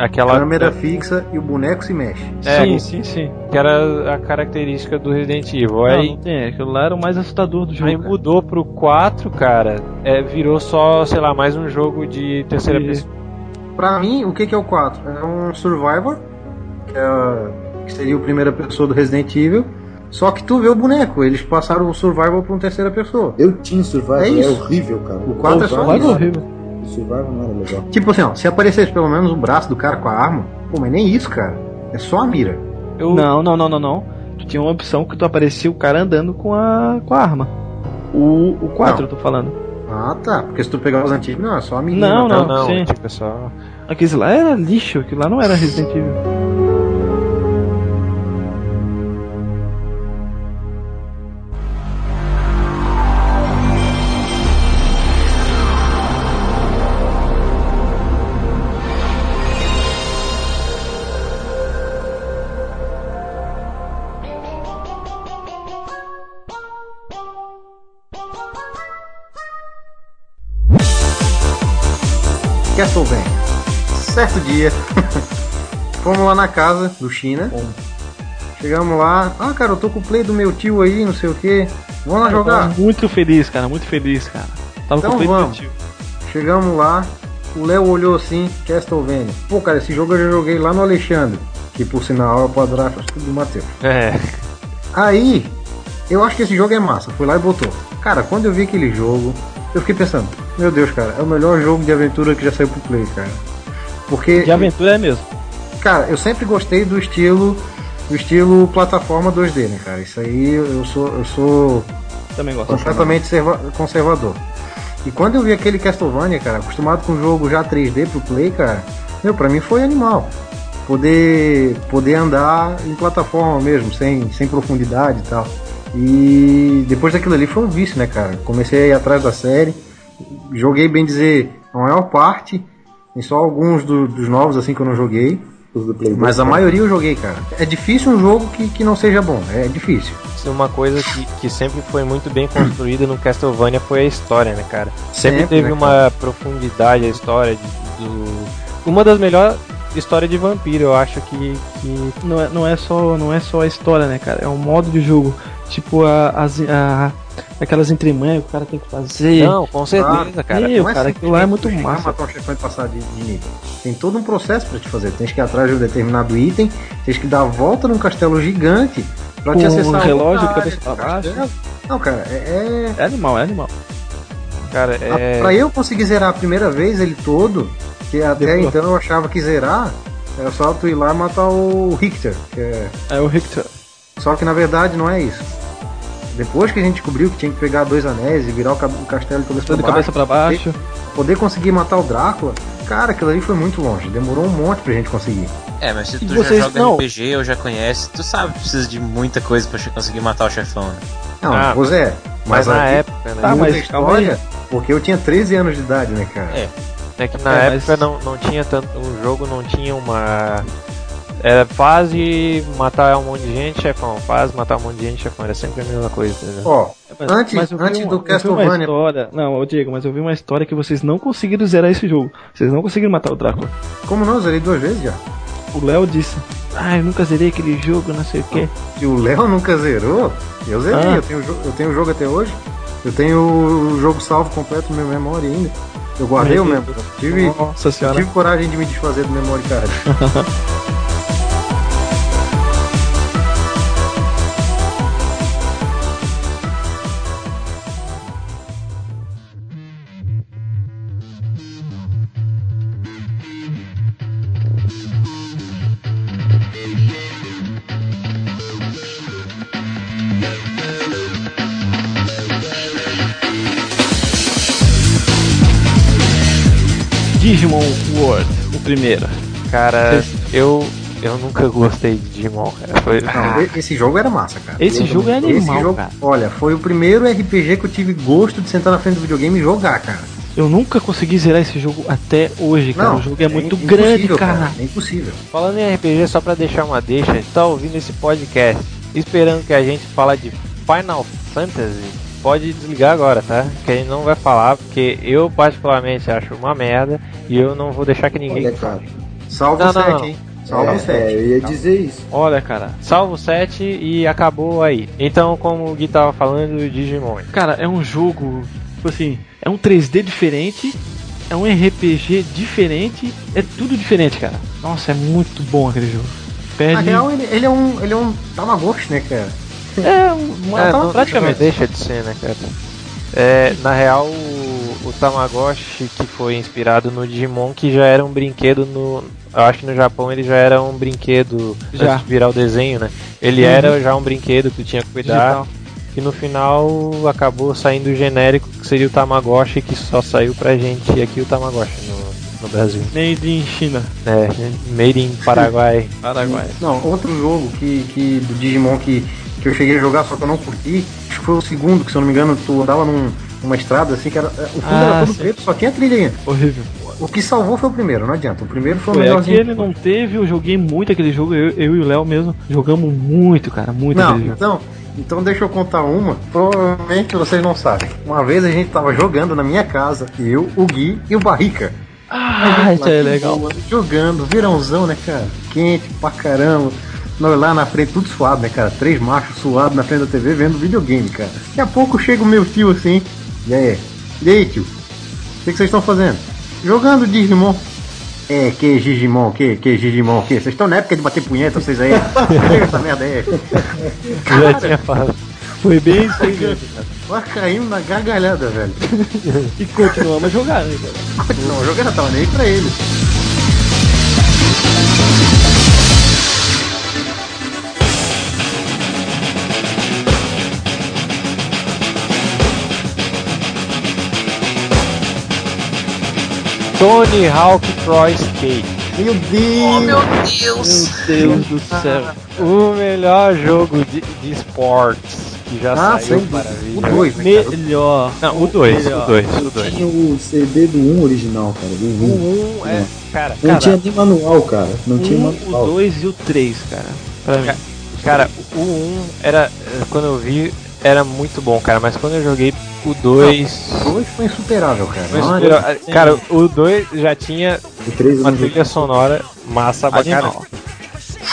Aquela Câmera fixa e o boneco se mexe. É, sim, sim, sim. que era a característica do Resident Evil. Não, Aí, não tem, aquilo lá era o mais assustador do jogo. aí cara. mudou pro 4, cara, é, virou só, sei lá, mais um jogo de terceira E- pessoa. Pra mim, o que, que é o 4? É um Survivor, que, é- que seria o primeira pessoa do Resident Evil. Só que tu vê o boneco, eles passaram o Survival pra uma terceira pessoa. Eu tinha Survival, É é, isso. horrível, cara. O quatro é só horrível. O Survival não era legal. Tipo assim, ó, se aparecesse pelo menos o braço do cara com a arma, pô, mas nem isso, cara. É só a mira. Eu, Não, não, não, não, não. Tu tinha uma opção que tu aparecia o cara andando com a, com a arma. O, o 4 Não. eu tô falando. Ah, tá. Porque se tu pegar os antigos, não, é só a mira. Não, não, não, não, sim. tipo, é só. Aquele lá era lixo, aquilo lá não era Resident Evil. Dia, [laughs] fomos lá na casa do China. Chegamos lá, ah, cara, eu tô com o play do meu tio aí, não sei o que. Vamos lá jogar. muito feliz, cara, muito feliz, cara. Tava Então com peito vamos. tio. Chegamos lá, o Léo olhou assim, Castlevania. Pô, cara, esse jogo eu já joguei lá no Alexandre, que por sinal é o padrasto do Matheus. É. Aí, eu acho que esse jogo é massa. Fui lá e botou. Cara, quando eu vi aquele jogo, eu fiquei pensando, meu Deus, cara, é o melhor jogo de aventura que já saiu pro Play, cara. Porque, De aventura é mesmo. cara, eu sempre gostei do estilo do estilo plataforma 2D, né, cara? Isso aí eu sou eu sou Também gosto. completamente serva- conservador. E quando eu vi aquele Castlevania, cara, acostumado com um jogo já 3D pro Play, cara, meu, pra mim foi animal. Poder poder andar em plataforma mesmo, sem, sem profundidade e tal. E depois daquilo ali foi um vício, né, cara? Comecei a ir atrás da série, joguei, bem dizer, a maior parte, tem só alguns do- dos novos assim que eu não joguei, Os do Play mas a 2, maioria eu joguei, cara. É difícil um jogo que, que não seja bom, é difícil. É uma coisa que, que sempre foi muito bem construída no Castlevania foi a história, né, cara? Sempre, Sempre, teve né, uma profundidade a história de- do. Uma das melhores histórias de vampiro, eu acho que. que... Não é, não, é só, não é só a história, né, cara? É um modo de jogo. Tipo, a, as, a, aquelas entremanhas que o cara tem que fazer. Não, com certeza, cara. Meu, Não é cara, aquilo lá é muito massa. matar um chefão e passar de, de nível. Tem todo um processo pra te fazer. Tens que ir atrás de um determinado item, tens que dar a volta num castelo gigante pra te Com acessar. um relógio de área pra baixo. Não, cara, é. É animal, é animal. Cara, é... é. Pra eu conseguir zerar a primeira vez ele todo, que até Demorou. então eu achava que zerar era só tu ir lá e matar o Richter. Que é... É o Richter. Só que na verdade não é isso. Depois que a gente descobriu que tinha que pegar dois anéis e virar o ca- o castelo de cabeça de baixo, cabeça pra baixo. poder conseguir matar o Drácula, cara, aquilo ali foi muito longe. Demorou um monte pra gente conseguir. É, mas se E tu vocês- já joga não. RPG ou já conhece, tu sabe que precisa de muita coisa pra conseguir matar o chefão, né? Não, Ah, pois é. Mas, na aqui época, né? Muda mas história, porque eu tinha 13 anos de idade, né, cara? É. É que na É, mas- época não, não tinha tanto. O jogo não tinha uma. Era fase, matar um monte de gente, chefão. Fase, matar um monte de gente, chefão. Era sempre a mesma coisa, entendeu? Ó, Mas- Antes- mas eu vi antes uma- do eu Castlevania- história. Não, ô Diego, mas eu vi uma história que vocês não conseguiram zerar esse jogo. Vocês não conseguiram matar o Drácula. como não? Eu Zerei duas vezes já. O Léo disse: Ah, eu nunca zerei aquele jogo, não sei o quê. E o Léo nunca zerou? Eu zerei, Ah. eu, tenho, eu tenho o jogo até hoje. Eu tenho o jogo salvo completo na minha memória ainda. Eu guardei o mesmo. Tive, Nossa senhora. tive coragem de me desfazer do memory card. [laughs] primeiro. Cara, [laughs] eu eu nunca gostei de Digimon, cara. Foi... Não, esse jogo era massa, cara. Esse jogo é Esse animal, jogo, cara. olha, foi o primeiro RPG que eu tive gosto de sentar na frente do videogame e jogar, cara. Eu nunca consegui zerar esse jogo até hoje, cara. o jogo é muito impossível, grande, cara. É impossível. Falando em RPG, só pra deixar uma deixa, tá ouvindo esse podcast esperando que a gente fala de Final Fantasy, pode desligar agora, tá? Que a gente não vai falar, porque eu particularmente acho uma merda e eu não vou deixar que ninguém Olha, cara. Salve Não, o não, 7, não. hein? Salve É, o 7. é, eu ia dizer isso. Olha, cara, salvo 7 e acabou aí. Então, como o Gui tava falando, Digimon. Cara, é um jogo, tipo assim, é um 3D diferente, é um RPG diferente, é tudo diferente, cara. Nossa, é muito bom aquele jogo. Na Perde. real, ele, ele é um. Ele é um Tamagotchi, né, cara? É, É, tá- não- praticamente. não deixa de ser, né, cara? É, na real, o, o Tamagotchi que foi inspirado no Digimon, que já era um brinquedo no. Eu acho que no Japão ele já era um brinquedo Já. antes de virar o desenho, né? Ele Uhum. era já um brinquedo que tu tinha que cuidar. Digital. E no final acabou saindo o genérico que seria o Tamagotchi, que só saiu pra gente aqui o Tamagotchi no, no Brasil. Made in China, É, made in Paraguai. Paraguai. Não, outro jogo que, que do Digimon que, que eu cheguei a jogar, só que eu não curti, acho que foi o segundo, que se eu não me engano, tu andava num, numa estrada assim, que era. O fundo Ah, era todo sim. preto, só tinha trilhinha. Horrível. O que salvou foi o primeiro, não adianta. O primeiro foi o melhorzinho. aquele não teve, eu joguei muito aquele jogo, eu, eu e o Léo mesmo jogamos muito, cara, muito Não, aquele jogo. então, então deixa eu contar uma. Provavelmente vocês não sabem. Uma vez a gente tava jogando na minha casa, eu, o Gui e o Barrica. Ah, isso é legal. Jogando, verãozão, né, cara? Quente pra caramba. Nós lá na frente, tudo suado, né, cara? Três machos suados na frente da TV vendo videogame, cara. Daqui a pouco chega o meu tio assim. E aí? E aí, tio? O que vocês estão fazendo? Jogando Digimon. É, que Digimon, que, que Digimon, que? Vocês estão na época de bater punheta, vocês aí? [laughs] Essa merda aí. Já tinha falado. Foi bem isso aí cara. Vai caindo na gargalhada, velho. E continuamos a jogar, né, cara? Não, o jogo já tava nem pra ele. Tony Hawk Pro Skate. Meu Deus! Meu Deus do céu. [laughs] O melhor jogo de, de esportes que já Ah, saiu para. O 2, né? Melhor. Não, o 2, o Melhor. 2, o 2. Tinha o CD do 1 original, cara. Do 1. O 1 é, cara, Não cara, tinha nem manual, cara. Não tinha Um, manual. o 2 e o 3, cara. Pra mim. cara, o 1 era, quando eu vi, era muito bom, cara, mas quando eu joguei o 2... O 2 foi insuperável, cara. Mas, Olha, cara, o 2 já tinha O 3 eu uma trilha sonora massa. Animal.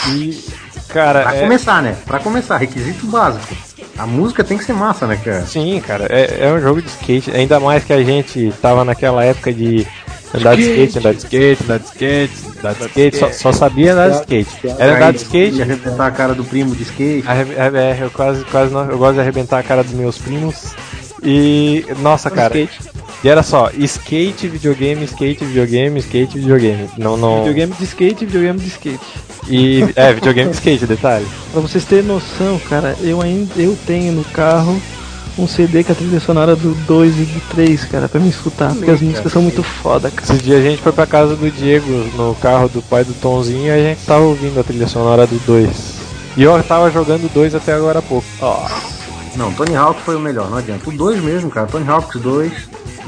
E, cara, Pra é, começar, né? Pra começar, requisito básico. A música tem que ser massa, né, cara? sim, cara, é, é um jogo de skate, ainda mais que a gente tava naquela época de andar de skate, andar de skate, andar de skate, andar de skate, só, só sabia andar de skate. Era andar de skate, arrebentar a cara do primo de skate. arre- é, eu quase, quase não, eu gosto de arrebentar a cara dos meus primos. E, nossa, [laughs] cara, e era só, skate, videogame, skate, videogame, skate, videogame. Não, não. Videogame de skate, videogame de skate. E, é, videogame de skate, detalhe. Pra vocês terem noção, cara, eu ainda eu tenho no carro um CD com a trilha sonora do 2 e do 3, cara, pra me escutar, porque as músicas são muito foda, cara. Esse dia a gente foi pra casa do Diego no carro do pai do Tonzinho e a gente tava ouvindo a trilha sonora do 2. E eu tava jogando o 2 até agora há pouco. Não, Tony Hawk foi o melhor, não adianta. O 2 mesmo, cara. Tony Hawk 2.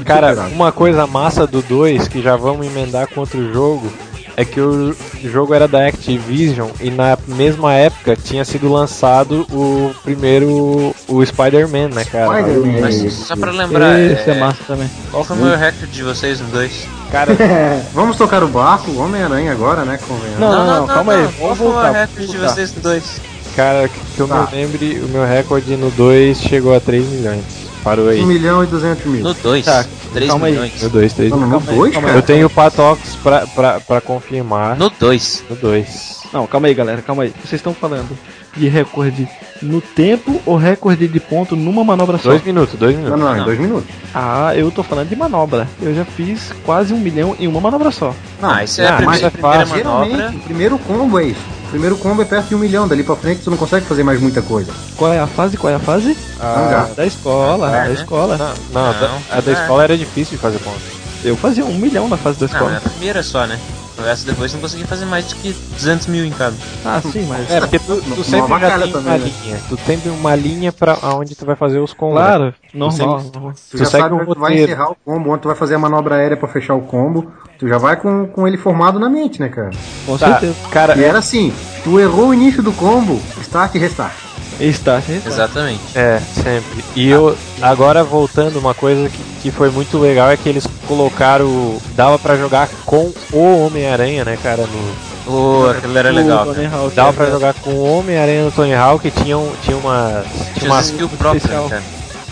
Cara, uma coisa massa do 2 que já vamos emendar com outro jogo é que o jogo era da Activision e na mesma época tinha sido lançado o primeiro o Spider-Man, né, cara? Spider-Man. Mas só pra lembrar, Esse é é, massa também. qual foi o maior recorde de vocês no 2? Cara, [laughs] Vamos tocar o barco, Homem-Aranha agora, né? Convenhamos. Não, não, calma aí, Qual foi o recorde de vocês no 2? Cara, que que eu Tá. me lembre, o meu recorde no 2 chegou a 3 milhões. Parou aí. 1 milhão e 200 mil. No 2? Tá, 3 calma aí. milhões. No 2, 3 Não, no milhões. 2, calma aí. cara. Eu tenho o Patox pra, pra, pra confirmar. No 2. No 2. Não, calma aí, galera, calma aí. Vocês estão falando de recorde no tempo ou recorde de ponto numa manobra só? 2 minutos, 2 Não, minutos. não, em Não. dois minutos. Ah, eu tô falando de manobra. Eu já fiz quase um milhão em uma manobra só. Não, Ah, isso é Ah, a primeira, mas primeira fácil. manobra. geralmente, o primeiro combo é isso. O primeiro combo é perto de um milhão, dali pra frente tu não consegue fazer mais muita coisa. Qual é a fase? Qual é a fase? Mangá. Da escola, É, da né? escola. Não, não, a da- Não, a da é. escola era difícil de fazer ponto. Eu fazia um milhão na fase da Não, escola. é a primeira só, né? Resto depois não consegui fazer mais do que 200 mil em cada. Ah, sim, mas. É, porque tu, tu sempre já tem também, uma né? linha. Tu tem uma linha pra onde tu vai fazer os combos. Claro, normal. sempre- normal. Tu Tu já segue sabe um onde tu vai encerrar o combo, onde tu vai fazer a manobra aérea pra fechar o combo. Tu já vai com, com ele formado na mente, né, cara? Com Tá, certeza. cara, E era assim, tu errou o início do combo, start e restart. Está. Exatamente. É, sempre. E eu, agora voltando, uma coisa que, que foi muito legal é que eles colocaram. Dava pra jogar com o Homem-Aranha, né, cara? No, Ô, aquilo era legal. O Tony Cara. Hawk, dava é, pra jogar com o Homem-Aranha no Tony Hawk e tinha, um, tinha uma. Tinha Tinha uma, uma skill própria, especial. cara.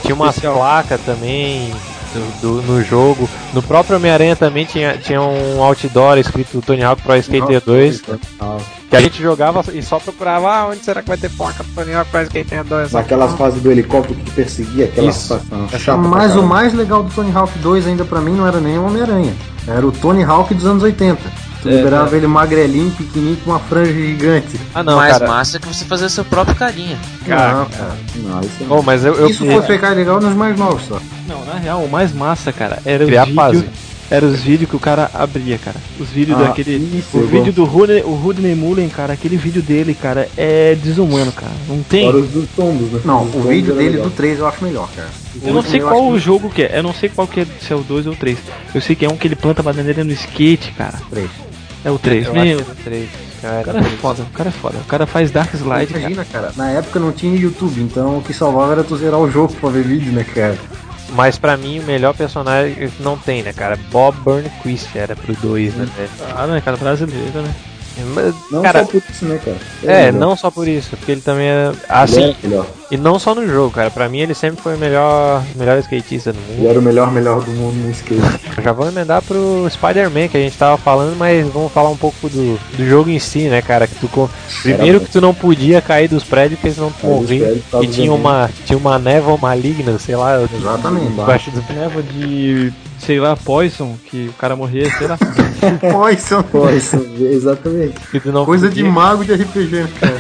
tinha umas especial. placas também do, do- no jogo. No próprio Homem-Aranha também tinha, tinha um outdoor escrito Tony Hawk Pro Skater 2. Que a gente jogava e só procurava ah, onde será que vai ter placa do Tony Hawk Pro Skater 2. Naquelas fases do helicóptero que perseguia, aquela É Mas o mais legal do Tony Hawk 2 ainda pra mim não era nem o Homem-Aranha. Era o Tony Hawk dos anos 80. Tu É, liberava ele magrelinho, pequenininho, com uma franja gigante. Ah, não, mais cara. massa é que você fazer seu próprio carinha. Cara, não, cara. Não, isso é Oh, mas eu, eu Isso foi ficar legal nos mais novos só. Não, na real, o mais massa, cara, era os Criar vídeos. fase. Era os vídeos que o cara abria, cara. Os vídeos Ah, daquele. isso, o eu vídeo do Rudney, o Rudney Mullen, cara, aquele vídeo dele, cara, é desumano, cara. Não tem. Fora os dos tombos, né? Não, o vídeo dele legal. do 3 eu acho melhor, cara. Eu não sei qual o jogo que é. Eu não sei qual que é se é o 2 ou o 3. Eu sei que é um que ele planta bananeira no skate, cara. 3. É o 3. eu Meu, acho que era três. o Cara, cara é foda, o cara é foda. O cara faz Dark Slide, cara. Imagina, cara, na época não tinha YouTube, então o que salvava era tu zerar o jogo pra ver vídeo, né, cara? Mas pra mim o melhor personagem não tem, né, cara? Bob Burnquist era pro 2, né, velho? Ah, né, cara, brasileiro, né? Mas, Não cara, só por isso, né, cara? é, melhor. não só por isso, porque ele também é. Ele Assim, é melhor. e não só no jogo, cara. Pra mim ele sempre foi o melhor, melhor skatista do Ele mundo. era o melhor, melhor do mundo no skate. [laughs] Já vou emendar pro Spider-Man que a gente tava falando, mas vamos falar um pouco do, do jogo em si, né, cara? Que tu, primeiro que tu não podia cair dos prédios porque senão tu morria. E tinha uma, tinha uma névoa maligna, sei lá, Exatamente. debaixo do Névoa de, sei lá, Poison, que o cara morria, sei lá. [laughs] [laughs] Poison. Pô, isso, exatamente. Coisa de podia. mago de RPG, né, cara?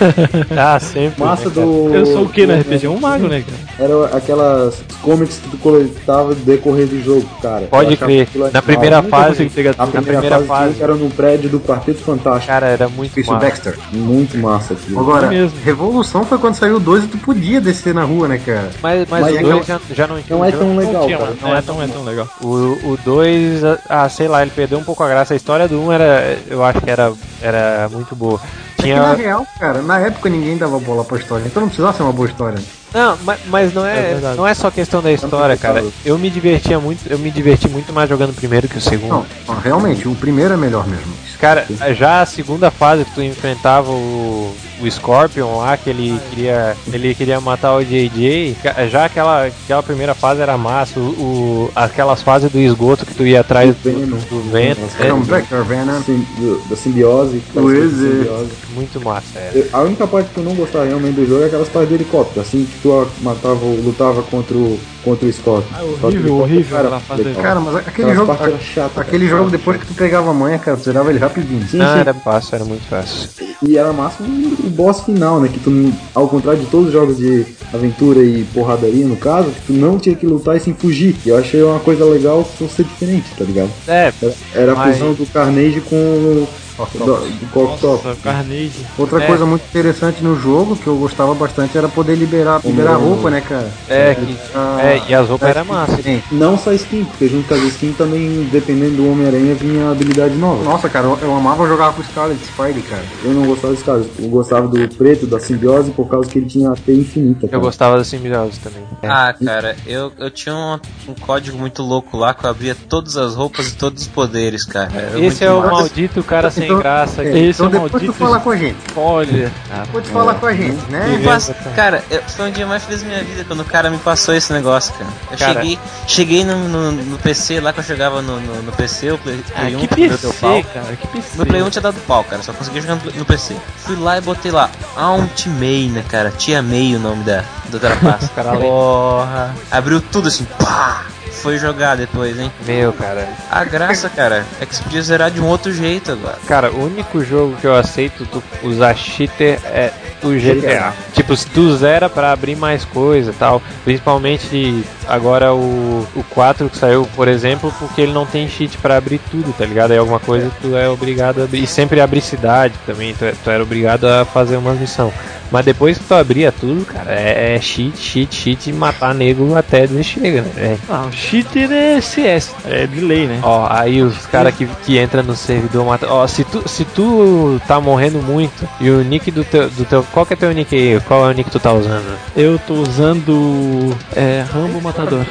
[laughs] Ah, sempre. Massa né, cara? do. Eu sou o que na RPG? Um mago, né, cara? Era aquelas comics que tu coletava no decorrer do jogo, cara. Pode crer. Na primeira fase, A na primeira, primeira fase, fase. era no prédio do Quarteto Fantástico. cara, era muito Isso, massa. Dexter. Muito massa aquilo. Agora, É mesmo. Revolução foi quando saiu o 2 e tu podia descer na rua, né, cara? Mas, mas, Mas o é 2 que já, já não tinha. Não é tão legal, tinha, cara. Não é tão, é tão legal. O 2, ah, sei lá, ele perdeu um pouco a graça. A história do 1 um era, eu acho que era, era muito boa. É que na Tinha. real, cara, na época ninguém dava bola pra história, então não precisava ser uma boa história. Não, mas, mas não É é, não é só questão da história, cara. Eu me divertia muito, eu me diverti muito mais jogando o primeiro que o segundo. Não, realmente, o primeiro é melhor mesmo. Cara, já a segunda fase que tu enfrentava o, o Scorpion lá, que ele queria, ele queria matar o JJ, já aquela, aquela primeira fase era massa, o, o- aquelas fases do esgoto que tu ia atrás do, do vento, é Venom. Sim, do- da simbiose. de é. simbiose. muito massa, era. Eu- A única parte que eu não gostava realmente do jogo é aquelas partes do helicóptero, assim tu matava, lutava contra o, contra o Scorpion. Ah, horrível, horrível legal. Cara, mas aquele jogo, aquele cara. jogo depois que tu pegava a manha, cara, tu zerava ele rapidinho. Sim, Não, sim. era fácil, era muito fácil. E era massa o boss final, né? Que tu, não- ao contrário de todos os jogos de aventura e porradaria, no caso, que tu não tinha que lutar e sem fugir. E eu achei uma coisa legal ser diferente, tá ligado? É, Era, era a Mas- fusão do Carnage com o do, do Cocktop. Nossa, Carnage. Outra É. coisa muito interessante no jogo, que eu gostava bastante, era poder liberar, liberar a roupa, né, cara? é, que, Ah, é, e as roupas eram massa. Sim. Não só skin, porque junto com as skins também, dependendo do Homem-Aranha, vinha habilidade nova. Nossa, cara, eu, eu amava jogar com o Scarlet Spidey, cara. Eu não gostava desse caso. Eu gostava do preto, da simbiose, por causa que ele tinha AP infinita. Eu cara. gostava da simbiose também. Ah, cara, eu, eu tinha um, um código muito louco lá que eu abria todas as roupas e todos os poderes, cara. Era Esse é o massa. maldito cara sem Então- graça. É, que- Esse então é o depois maldito tu fala com a gente. Spoiler. Ah, Depois tu fala com a gente, né? Mas, cara, eu- foi um dia mais feliz da minha vida quando o cara me passou esse negócio, cara. Eu Cara. cheguei, cheguei no, no, no PC lá que eu jogava no, no, no PC, o Play, ah, Play 1, que meu deu pau. PC, cara, que PC. Meu Play 1 tinha dado pau, cara, só consegui jogar no, no PC. Fui lá e botei lá, Aunt May, né, cara? Tia May o nome da, da trapaça. [laughs] Cara, Porra. Abriu tudo assim, pá! Foi jogar depois, hein? Meu, cara. A graça, cara, é que você podia zerar de um outro jeito agora. Cara, o único jogo que eu aceito tu usar cheater é o GTA. Tipo, se tu zera pra abrir mais coisa e tal. Principalmente agora o, o 4 que saiu, por exemplo, porque ele não tem cheat pra abrir tudo, tá ligado? Aí alguma coisa tu é obrigado a abrir. E sempre abrir cidade também, tu, é- tu era obrigado a fazer uma missão. Mas depois que tu abria tudo, cara, é, é cheat, cheat, cheat e matar nego até dizer chega, né? É. Ah, o cheater é CS, é de lei, né? Ó, aí os caras que, que entram no servidor matam. Ó, se tu, se tu tá morrendo muito e o nick do teu, do teu. Qual que é teu nick aí? Qual é o nick que tu tá usando? Eu tô usando é, Rambo Matador.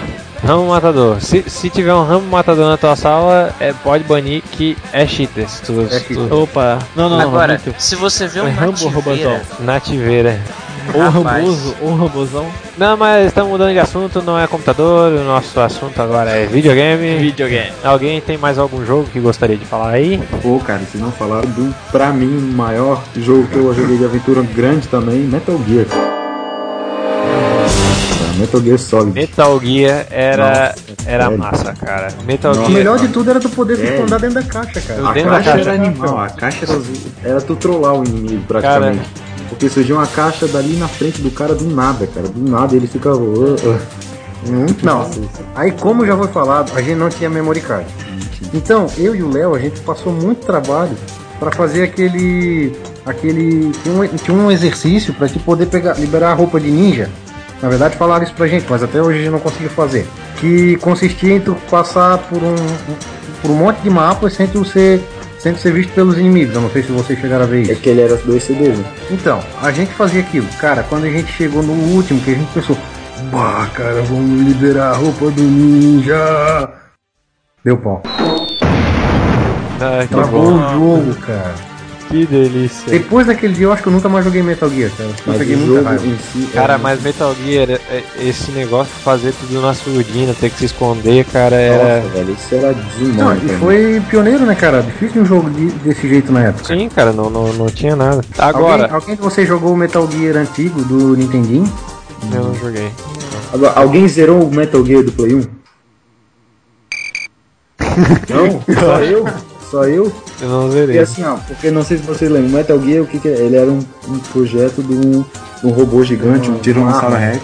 Ramo Matador. Se, se tiver um Ramo Matador na tua sala, é, pode banir que é cheater. Se tu, É se tu- cheater. Opa, não, não, não, Agora, Rambo. se você vê É um Rambo ou nativeira, Robozão? Nativeira. Ou Rapaz. Ramboso, ou Rambozão. Não, mas estamos mudando de assunto, não é computador, o nosso assunto agora é videogame. Videogame. Alguém tem mais algum jogo que gostaria de falar aí? Pô, cara, se não falar do, pra mim, maior jogo que eu joguei de aventura grande também, Metal Gear. Cara, Metal Gear Solid. Metal Gear era, era sério? massa, cara. Metal Nossa. O Gear. melhor de tudo era tu poder se esconder dentro da caixa, cara. A dentro da caixa, caixa. era animal, a caixa era, era tu trollar o inimigo praticamente. Porque surgiu uma caixa dali na frente do cara do nada, cara. Do nada ele fica. "Ah, ah". Hum, Não. Aí, como já foi falado, a gente não tinha memory card. Então, eu e o Léo, a gente passou muito trabalho para fazer aquele. aquele. Tinha um, tinha um exercício para te poder pegar, liberar a roupa de ninja. Na verdade, falaram isso pra gente, mas até hoje a gente não conseguiu fazer. Que consistia em tu passar por um, por um monte de mapas sem tu ser, sem tu ser visto pelos inimigos. Eu não sei se vocês chegaram a ver isso. É que ele era dois CDs, né? Então, a gente fazia aquilo. Cara, quando a gente chegou no último, que a gente pensou, bah, cara, vamos liberar a roupa do ninja. Deu pau. Ah, que Travou bom. o jogo, cara. Que delícia. Depois daquele dia, eu acho que eu nunca mais joguei Metal Gear, cara. Eu peguei muita raiva. em si. Cara, era- mas Metal Gear, é- esse negócio de fazer tudo na surdina, ter que se esconder, cara, era. Nossa, velho, isso era Não, desumano. e foi pioneiro, né, cara? Difícil um jogo de- desse jeito na época. Sim, cara, não, não, não tinha nada. Agora, Alguém, alguém de vocês jogou o Metal Gear antigo do Nintendinho? eu não joguei. Agora, alguém zerou o Metal Gear do Play 1? Não? Só eu? Só eu? Eu não E zerei. assim, ó, porque não sei se vocês lembram, o Metal Gear, o que, que é? Ele era um, um projeto de um, de um robô gigante, um Tiranossauro Rex.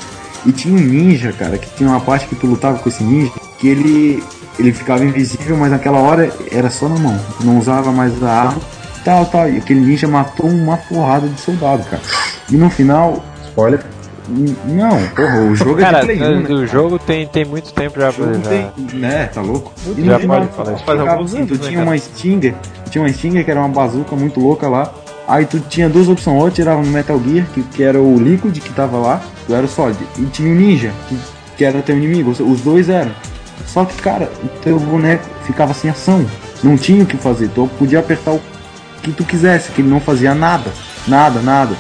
E tinha um ninja, cara, que tinha uma parte que tu lutava com esse ninja, que ele, ele ficava invisível, mas naquela hora era só na mão. Não usava mais a arma, tal, tal. E aquele ninja matou uma porrada de soldado, cara. E no final, Spoiler. não, porra, o jogo é Cara, de Play 1, né? o jogo tem, tem muito tempo já O jogo pra tem, né, tá louco? E Já pode falar. Faz alguns anos, tu né, tinha cara? uma Stinger, tinha uma Stinger que era uma bazuca muito louca lá. Aí tu tinha duas opções, ou tirava no Metal Gear, que, que era o Liquid que tava lá, tu era o Solid, e tinha o Ninja, que, que era teu inimigo, os dois eram. Só que, cara, o teu boneco ficava sem ação, não tinha o que fazer, tu podia apertar o que tu quisesse, que ele não fazia nada, nada, nada.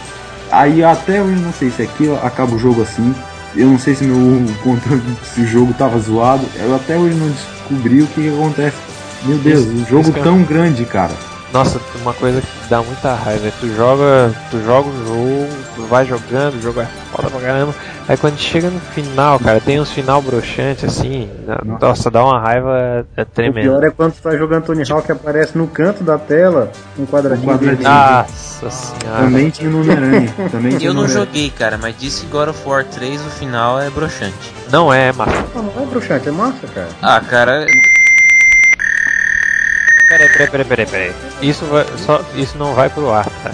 Aí até eu não sei se aqui acaba o jogo assim, eu não sei se meu [laughs] controle, se o jogo tava zoado, eu até hoje não descobri o que, que acontece. Meu Deus, Isso- um jogo tão grande, cara. Nossa, uma coisa que dá muita raiva é tu joga, tu joga o jogo, tu vai jogando, o jogo é foda pra caramba. Aí quando chega no final, cara, tem uns final broxantes assim, nossa, dá uma raiva é O tremenda. pior é quando tu tá jogando Tony Hawk que aparece no canto da tela um quadradinho. Um quadradinho. Nossa senhora. Também tinha no Homem-Aranha. [laughs] Também tinha Eu não joguei, cara, mas disse que God of War 3 o final é broxante. Não é, massa. Não, não é bruxante, é massa, cara. Ah, cara, Peraí, peraí, peraí, peraí, peraí. Isso, vai, só, isso não vai pro ar, tá?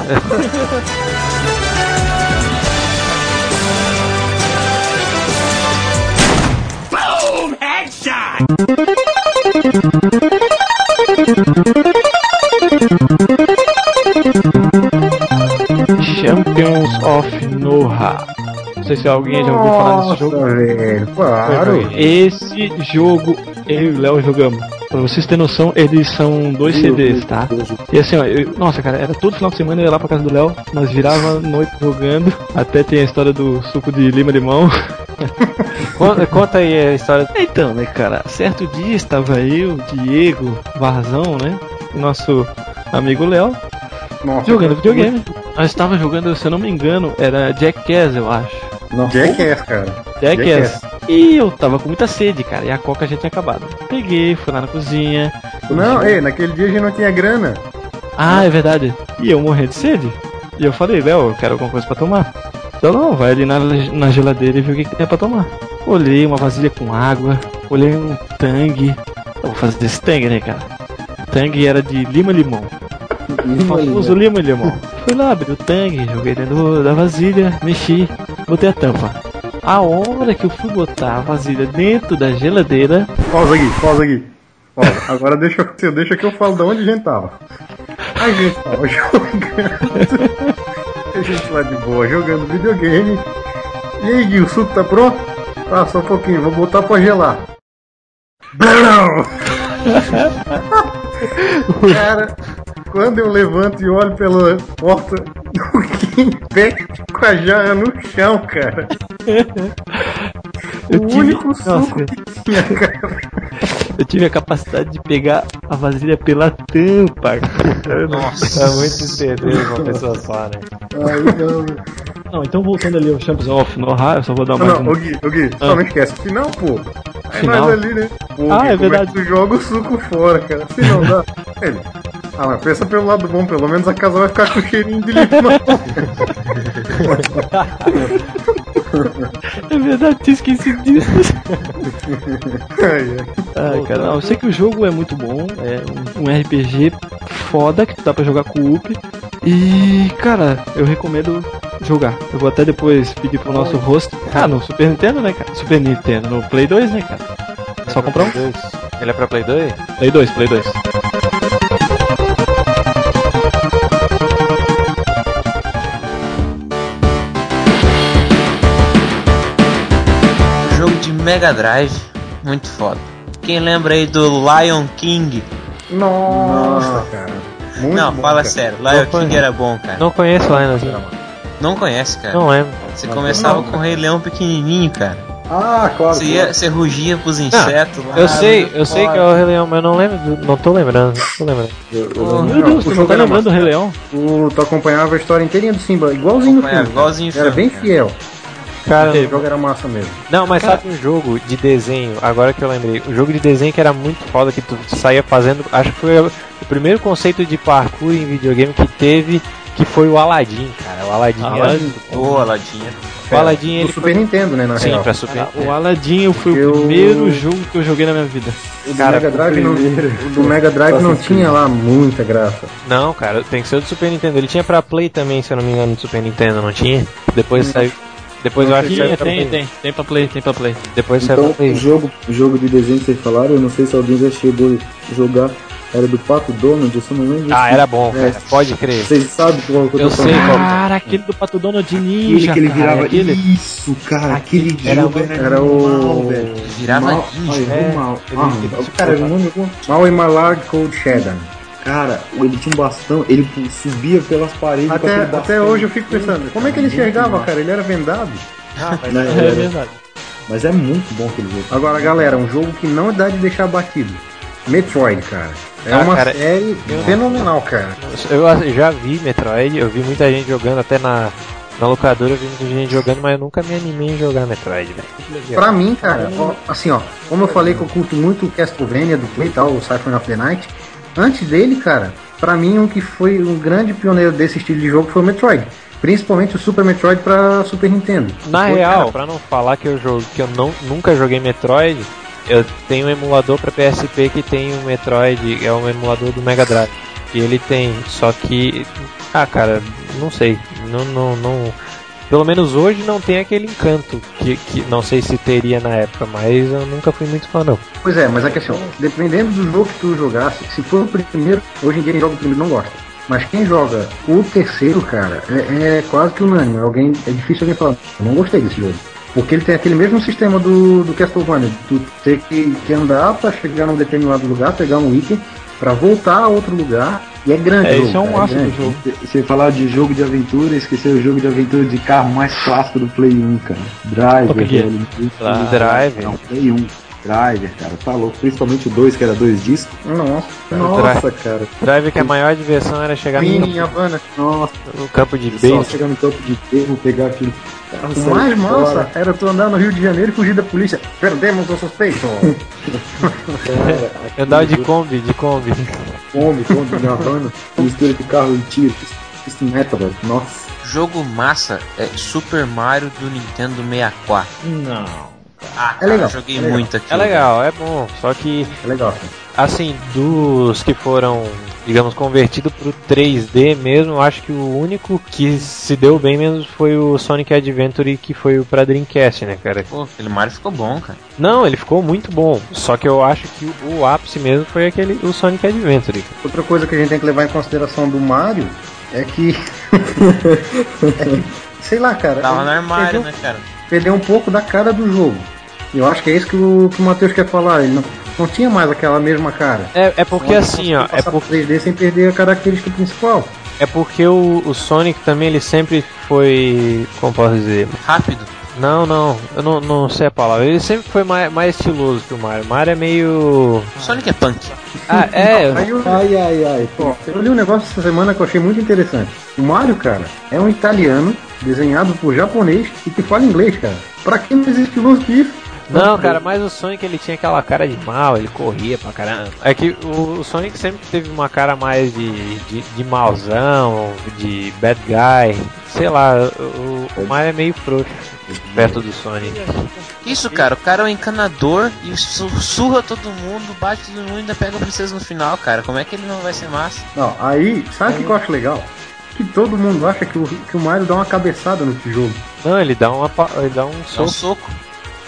Champions of Noah. Não sei se alguém já ouviu falar desse jogo. Nossa, velho, claro. Esse jogo eu e o Léo jogamos. Pra vocês terem noção, eles são dois CDs, tá? E assim, ó, eu- nossa, cara, era todo final de semana eu ia lá pra casa do Léo, nós virava noite jogando. [laughs] Até tem a história do suco de lima limão. [laughs] Conta, conta aí a história. Então, né, cara, certo dia estava eu, Diego, Varzão, né? E nosso amigo Léo Nossa, jogando videogame. Nós estávamos jogando, se eu não me engano, era Jackass, eu acho. Jackass, cara. Jackass. E eu tava com muita sede, cara, e a coca já tinha acabado. Peguei, fui lá na cozinha. Não, ei, naquele dia a gente não tinha grana. Ah, é verdade. E eu morrendo de sede. E eu falei, Léo, eu quero alguma coisa pra tomar. Então não, vai ali na, na geladeira e vê o que, que tem pra tomar. Olhei uma vasilha com água, olhei um tangue. Eu vou fazer desse tangue, né, cara? Tangue era de lima-limão. Lima, Famoso lima e limão. Fui lá, abri o tangue, joguei dentro da vasilha, mexi, botei a tampa. A hora que eu fui botar a vasilha dentro da geladeira, Pausa aqui, pausa aqui. Pausa. Agora deixa, eu- deixa que eu falo de onde a gente tava. A gente tava jogando. A gente lá de boa, jogando videogame. E aí, Gui, o suco tá pronto? Tá, só um pouquinho, vou botar pra gelar. [laughs] Cara, quando eu levanto e olho pela porta, [laughs] em pé com a jarra no chão, cara. [laughs] eu O tive, único nossa, suco que tinha, cara. Eu tive a capacidade de pegar a vasilha pela tampa. Nossa. É muito CD uma pessoa só, né? Aí, não, Não, então voltando ali ao Champions of Noha, eu só vou dar mais Não, um. ô Gui, ô Gui, Ah. só não esquece. Final, pô. Aí Final? nós ali, né? Pô, Ah, Gui, é verdade. tu joga o suco fora, cara. Se não dá. [laughs] Ele. Ah, mas pensa pelo lado bom, pelo menos a casa vai ficar com cheirinho de limão. [laughs] [laughs] É verdade, tinha esquecido disso. Ai, cara, não, eu sei que o jogo é muito bom, é um, um RPG foda que dá pra jogar com o Up. E, cara, eu recomendo jogar. Eu vou até depois pedir pro nosso host. Ah, no Super Nintendo, né, cara? Super Nintendo, no Play 2, né, cara? É só comprar um? Play 2. Ele é pra Play 2? Play 2, Play 2. Mega Drive, muito foda. Quem lembra aí do Lion King? Nossa, cara. Muito não, bom, fala cara. sério, Lion Não King conheço. era bom, cara. Não conheço Linus. Não conhece, cara. Não lembro. Você começava não, com o Rei Leão pequenininho, cara. Ah, claro. Você, ia, você rugia pros insetos lá. Eu sei, eu sei que é o Rei Leão, mas eu não lembro. Não tô lembrando. Não tô lembrando. Pô, Meu Deus, o tu não tá lembrando do Rei Leão? Tu, tu acompanhava a história inteirinha do Simba, igualzinho no filme. igualzinho Era filme, bem cara. fiel. Cara, O jogo era massa mesmo. não, mas sabe um jogo de desenho, agora que eu lembrei, um jogo de desenho que era muito foda, que tu saía fazendo, acho que foi o primeiro conceito de parkour em videogame que teve, que foi o Aladdin, cara. O Aladdin era Aladdin. Ladinha. O Aladdin, Do ele Super Nintendo, né, na Sim, real. pra Super Cara, Nintendo. o Aladdin foi Eu- o primeiro jogo que eu joguei na minha vida. O do Cara, Mega Drive, não, o do Mega Drive não tinha lá muita graça. Não, cara, tem que ser o do Super Nintendo. Ele tinha pra Play também, se eu não me engano, do Super Nintendo, não tinha? Depois saiu. Depois eu acho que tem, Play. tem, tem pra play, tem pra play. Depois Então, pra Play. o jogo, o jogo de desenho que vocês falaram, eu não sei se alguém já chegou a jogar, era do Pato Donald, eu só não lembro. Ah, era bom, É. cara. Pode crer. Vocês sabem qual que eu tô Eu sei falando? qual. Cara, aquele do Pato Donald de Aquele ninja, que ele cara, virava. aquele... Isso, cara, aquele Era, jogo era, era o. Virava Mal, ninja. É, mal. ele- Ah, ele- cara, o nome é Mal e Malard Cold Shadow. Cara, ele tinha um bastão, ele subia pelas paredes com Até, até hoje eu fico pensando, como é que ele enxergava, cara? Ele era vendado. Não, É era- verdade. Mas é muito bom aquele jogo. Agora, galera, um jogo que não dá de deixar batido. Metroid, cara. É Ah, uma cara, série fenomenal, cara. Eu já vi Metroid, eu vi muita gente jogando até na, na locadora, eu vi muita gente jogando, mas eu nunca me animei em jogar Metroid, velho. Pra mim, cara, ó, assim, ó, como eu falei que eu curto muito o Castlevania do Play e tal, o Symphony of the Night, antes dele, cara, pra mim um que foi um grande pioneiro desse estilo de jogo foi o Metroid. Principalmente o Super Metroid pra Super Nintendo. Na Foi, real, cara, pra não falar que eu jogo, que eu não, nunca joguei Metroid, eu tenho um emulador pra PSP que tem o Metroid, é um emulador do Mega Drive. E ele tem, só que. Ah cara, não sei. Não, não, não. Pelo menos hoje não tem aquele encanto que, que não sei se teria na época, mas eu nunca fui muito fã não. Pois é, mas a questão, dependendo do jogo que tu jogasse, se for o primeiro, hoje em dia quem joga o primeiro não gosta. Mas quem joga o terceiro, cara, é, é quase que unânime. Alguém, é difícil alguém falar, eu não gostei desse jogo. Porque ele tem aquele mesmo sistema do, do Castlevania, tu ter que, que andar pra chegar num determinado lugar, pegar um item, pra voltar a outro lugar, e é grande. É, esse é um cara, aço do grande. jogo. Você falar de jogo de aventura, esqueceu o jogo de aventura de carro mais clássico do Play 1, cara. Gear. velho. Driver. Não, Play 1. Driver, cara, tá louco. Principalmente o 2, que era dois discos. Nossa, Nossa, cara. Drive que a maior diversão era chegar no Mini campo, Havana. Nossa, no campo de só base. chegar no campo de termo, pegar aquele O mais massa era tu andar no Rio de Janeiro e fugir da polícia. Perdemos o suspeito. Eu andava de Kombi, de Kombi. Come, come, minha Havana, mistura de carro e tiro. Isso meta, velho. Nossa. Jogo massa é Super Mario do Nintendo 64. Não. Ah, É legal, eu joguei é legal. muito aqui. É legal, é bom. Só que, É legal. assim, dos que foram, digamos, convertidos pro 3D mesmo, eu acho que o único que se deu bem mesmo foi o Sonic Adventure, que foi o pra Dreamcast, né, cara? Pô, aquele Mario ficou bom, cara. Não, ele ficou muito bom. Só que eu acho que o, ápice mesmo foi aquele, o Sonic Adventure. Outra coisa que a gente tem que levar em consideração do Mario é que. [laughs] é que sei lá, cara. Tava ele no armário, né, cara? Perdeu um pouco da cara do jogo. Eu acho que é isso que o, que o Matheus quer falar. Ele não, não tinha mais aquela mesma cara. É, é porque assim, ó, é, passar por, pro 3D sem perder a característica principal. É porque o, o Sonic também, ele sempre foi, como posso dizer, Rápido. Não, não, eu não, não sei a palavra. Ele sempre foi mais, mais estiloso que o Mario. O Mario é meio. Sonic é punk. Ah, é. Eu, Ai, ai, ai. ó, eu li um negócio essa semana que eu achei muito interessante. O Mario, cara, é um italiano desenhado por japonês e que fala inglês, cara. Pra que mais estiloso que isso? Não, cara, mas o Sonic ele tinha aquela cara de mal, ele corria pra caramba. É que o, o Sonic sempre teve uma cara mais de, de, de malzão, de bad guy. Sei lá, o, o Mario é meio frouxo perto do Sonic. Isso, cara, o cara é um encanador e su- surra todo mundo, bate todo mundo e ainda pega a princesa no final, cara. Como é que ele não vai ser massa? Não, aí, sabe o que que eu acho legal? Que todo mundo acha que o, que o Mario dá uma cabeçada no tijolo. Não, ele dá uma ele dá um Só um soco.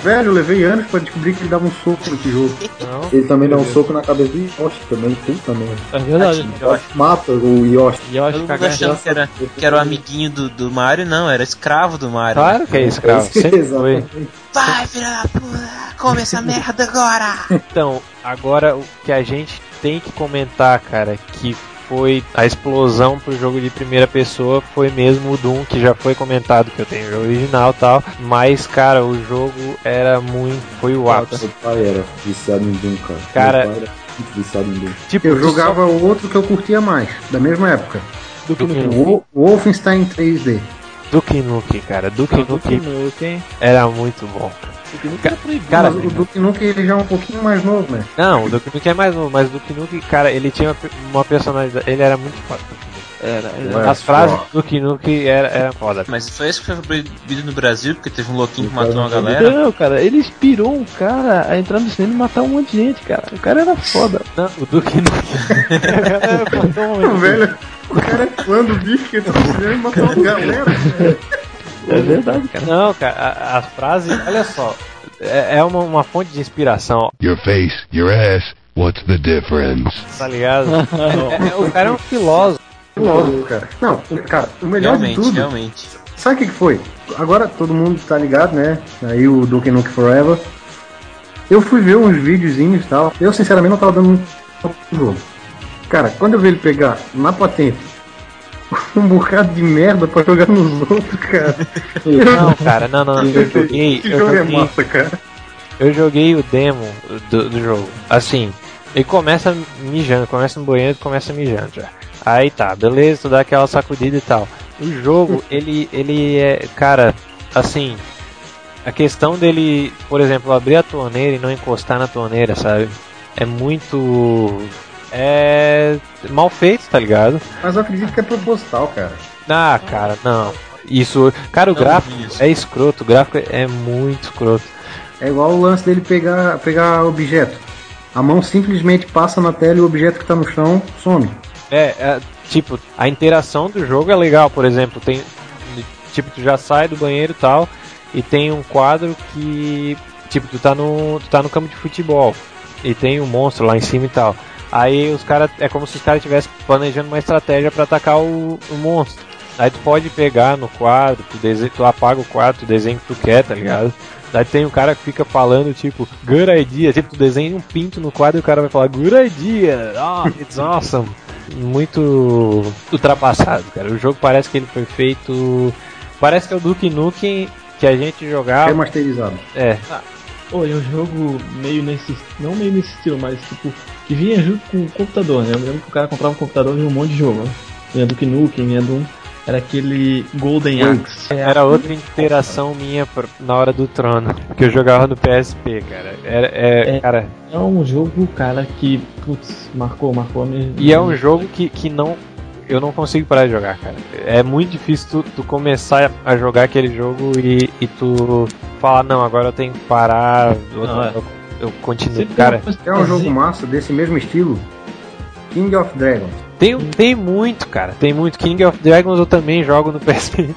Velho, eu levei anos pra descobrir que ele dava um soco no tijolo. Não. Ele também dá um soco na cabeça do Yoshi também, puta merda. É verdade. Mata o Yoshi. Eu acho Todo mundo achando que era, que era o amiguinho do, do Mario, não, era escravo do Mario. Claro que é escravo, [laughs] sempre foi. Vai, filha da puta, come essa [laughs] merda agora! Então, agora o que a gente tem que comentar, cara, que foi a explosão pro jogo de primeira pessoa foi mesmo o Doom, que já foi comentado que eu tenho o jogo original e tal, mas cara, o jogo era muito, foi o ápice. Meu pai era viciado em Doom, cara. Cara- Meu pai era viciado em Doom. Tipo, Eu jogava o outro que eu curtia mais, da mesma época. só- Duke Nukem. O o Wolfenstein 3D. Duke Nukem, cara, Duke Nukem. era muito bom. Duke Nukem era proibido. Cara, Mas o Duke Nukem ele já é um pouquinho mais novo, né? Não, o Duke Nukem é mais novo, mas o Duke Nukem, cara, ele tinha uma, uma personalidade, ele era muito foda. Era, era. As frases do Duke Nukem era, era foda. Mas foi isso que foi proibido no Brasil, porque teve um louquinho que matou uma galera. Não, cara, ele inspirou um cara a entrar no cinema e matar um monte de gente, cara. O cara era foda. Não, o Duke Nukem. [laughs] um momento. [laughs] Velho, o cara é fã do bicho que cinema e matou uma galera. É verdade, cara. Não, cara, a- as frases, olha só, é, é uma, uma fonte de inspiração, Your face, your ass, what's the difference? tá ligado? [laughs] É- é- o cara é um filósofo. Lógico, cara. Não, cara, o melhor de Realmente, tudo. realmente. Sabe o que, que foi? Agora todo mundo tá ligado, né? Aí o Duke Nukem Forever. Eu fui ver uns videozinhos e tal. Eu sinceramente não tava dando muito jogo. Cara, quando eu vi ele pegar na patente [laughs] um bocado de merda pra jogar nos outros, cara. [laughs] Não, cara, não, não, eu [laughs] joguei, Que eu jogo é massa, cara. eu joguei o demo do, do jogo. Assim, ele começa mijando, começa no banheiro e começa mijando já. Aí tá, beleza, tu dá aquela sacudida e tal. O jogo, ele, ele é, cara, assim, a questão dele, por exemplo, abrir a torneira e não encostar na torneira, sabe? É muito. É. mal feito, tá ligado? Mas eu acredito que é proposital, cara. Ah, cara, não. Isso. Cara, o Não gráfico é escroto, o gráfico é muito escroto. É igual o lance dele pegar, pegar objeto. A mão simplesmente passa na tela e o objeto que tá no chão some. É, é, tipo, a interação do jogo é legal, por exemplo, tem. Tipo, tu já sai do banheiro e tal, e tem um quadro que. Tipo, tu tá no. Tu tá no campo de futebol. E tem um monstro lá em cima e tal. Aí os caras. É como se os caras estivessem planejando uma estratégia pra atacar o, o monstro. Aí tu pode pegar no quadro, tu, dese... tu apaga o quadro, tu desenha o que tu quer, tá ligado? Daí tem um cara que fica falando, tipo, good idea. Tipo, tu desenha um pinto no quadro e o cara vai falar, good idea, oh, it's awesome. Muito ultrapassado, cara. O jogo parece que ele foi feito. Parece que é o Duke Nukem que a gente jogava. Remasterizado. É, Pô, é um jogo meio nesse. Não meio nesse estilo, mas tipo. Que vinha junto com o computador, né? Eu lembro que o cara comprava um computador e vinha um monte de jogo. Né? Vinha Duke Nukem, vinha Doom. era aquele Golden Axe. Era outra interação minha na hora do trono, que eu jogava no PSP, cara. Era, é, É. cara, É um jogo, cara, que, putz, marcou, marcou a minha e é um jogo que, que não. Eu não consigo parar de jogar, cara. É muito difícil tu, tu começar a jogar aquele jogo e, e tu falar, não, agora eu tenho que parar, Não, é. Eu, continuo. Cara, É um jogo massa desse mesmo estilo. King of Dragons. tem, tem muito, cara. Tem muito. King of Dragons eu também jogo no [laughs] PSP.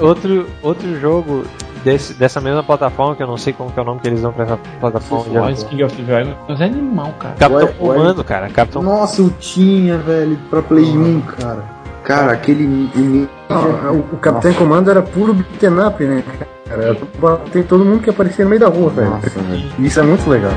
outro, outro jogo desse, dessa mesma plataforma, que eu não sei como que é o nome que eles dão pra essa plataforma. Mas King of Dragons é animal, cara. Capitão Ué, ué. Comando, cara. Capitão Nossa, eu tinha, velho, pra Play 1, cara. Cara, aquele. Não, o Capitão Comando era puro beat'em up, né? Cara, bater todo mundo que aparecia no meio da rua, velho. Nossa, velho. Isso é muito legal.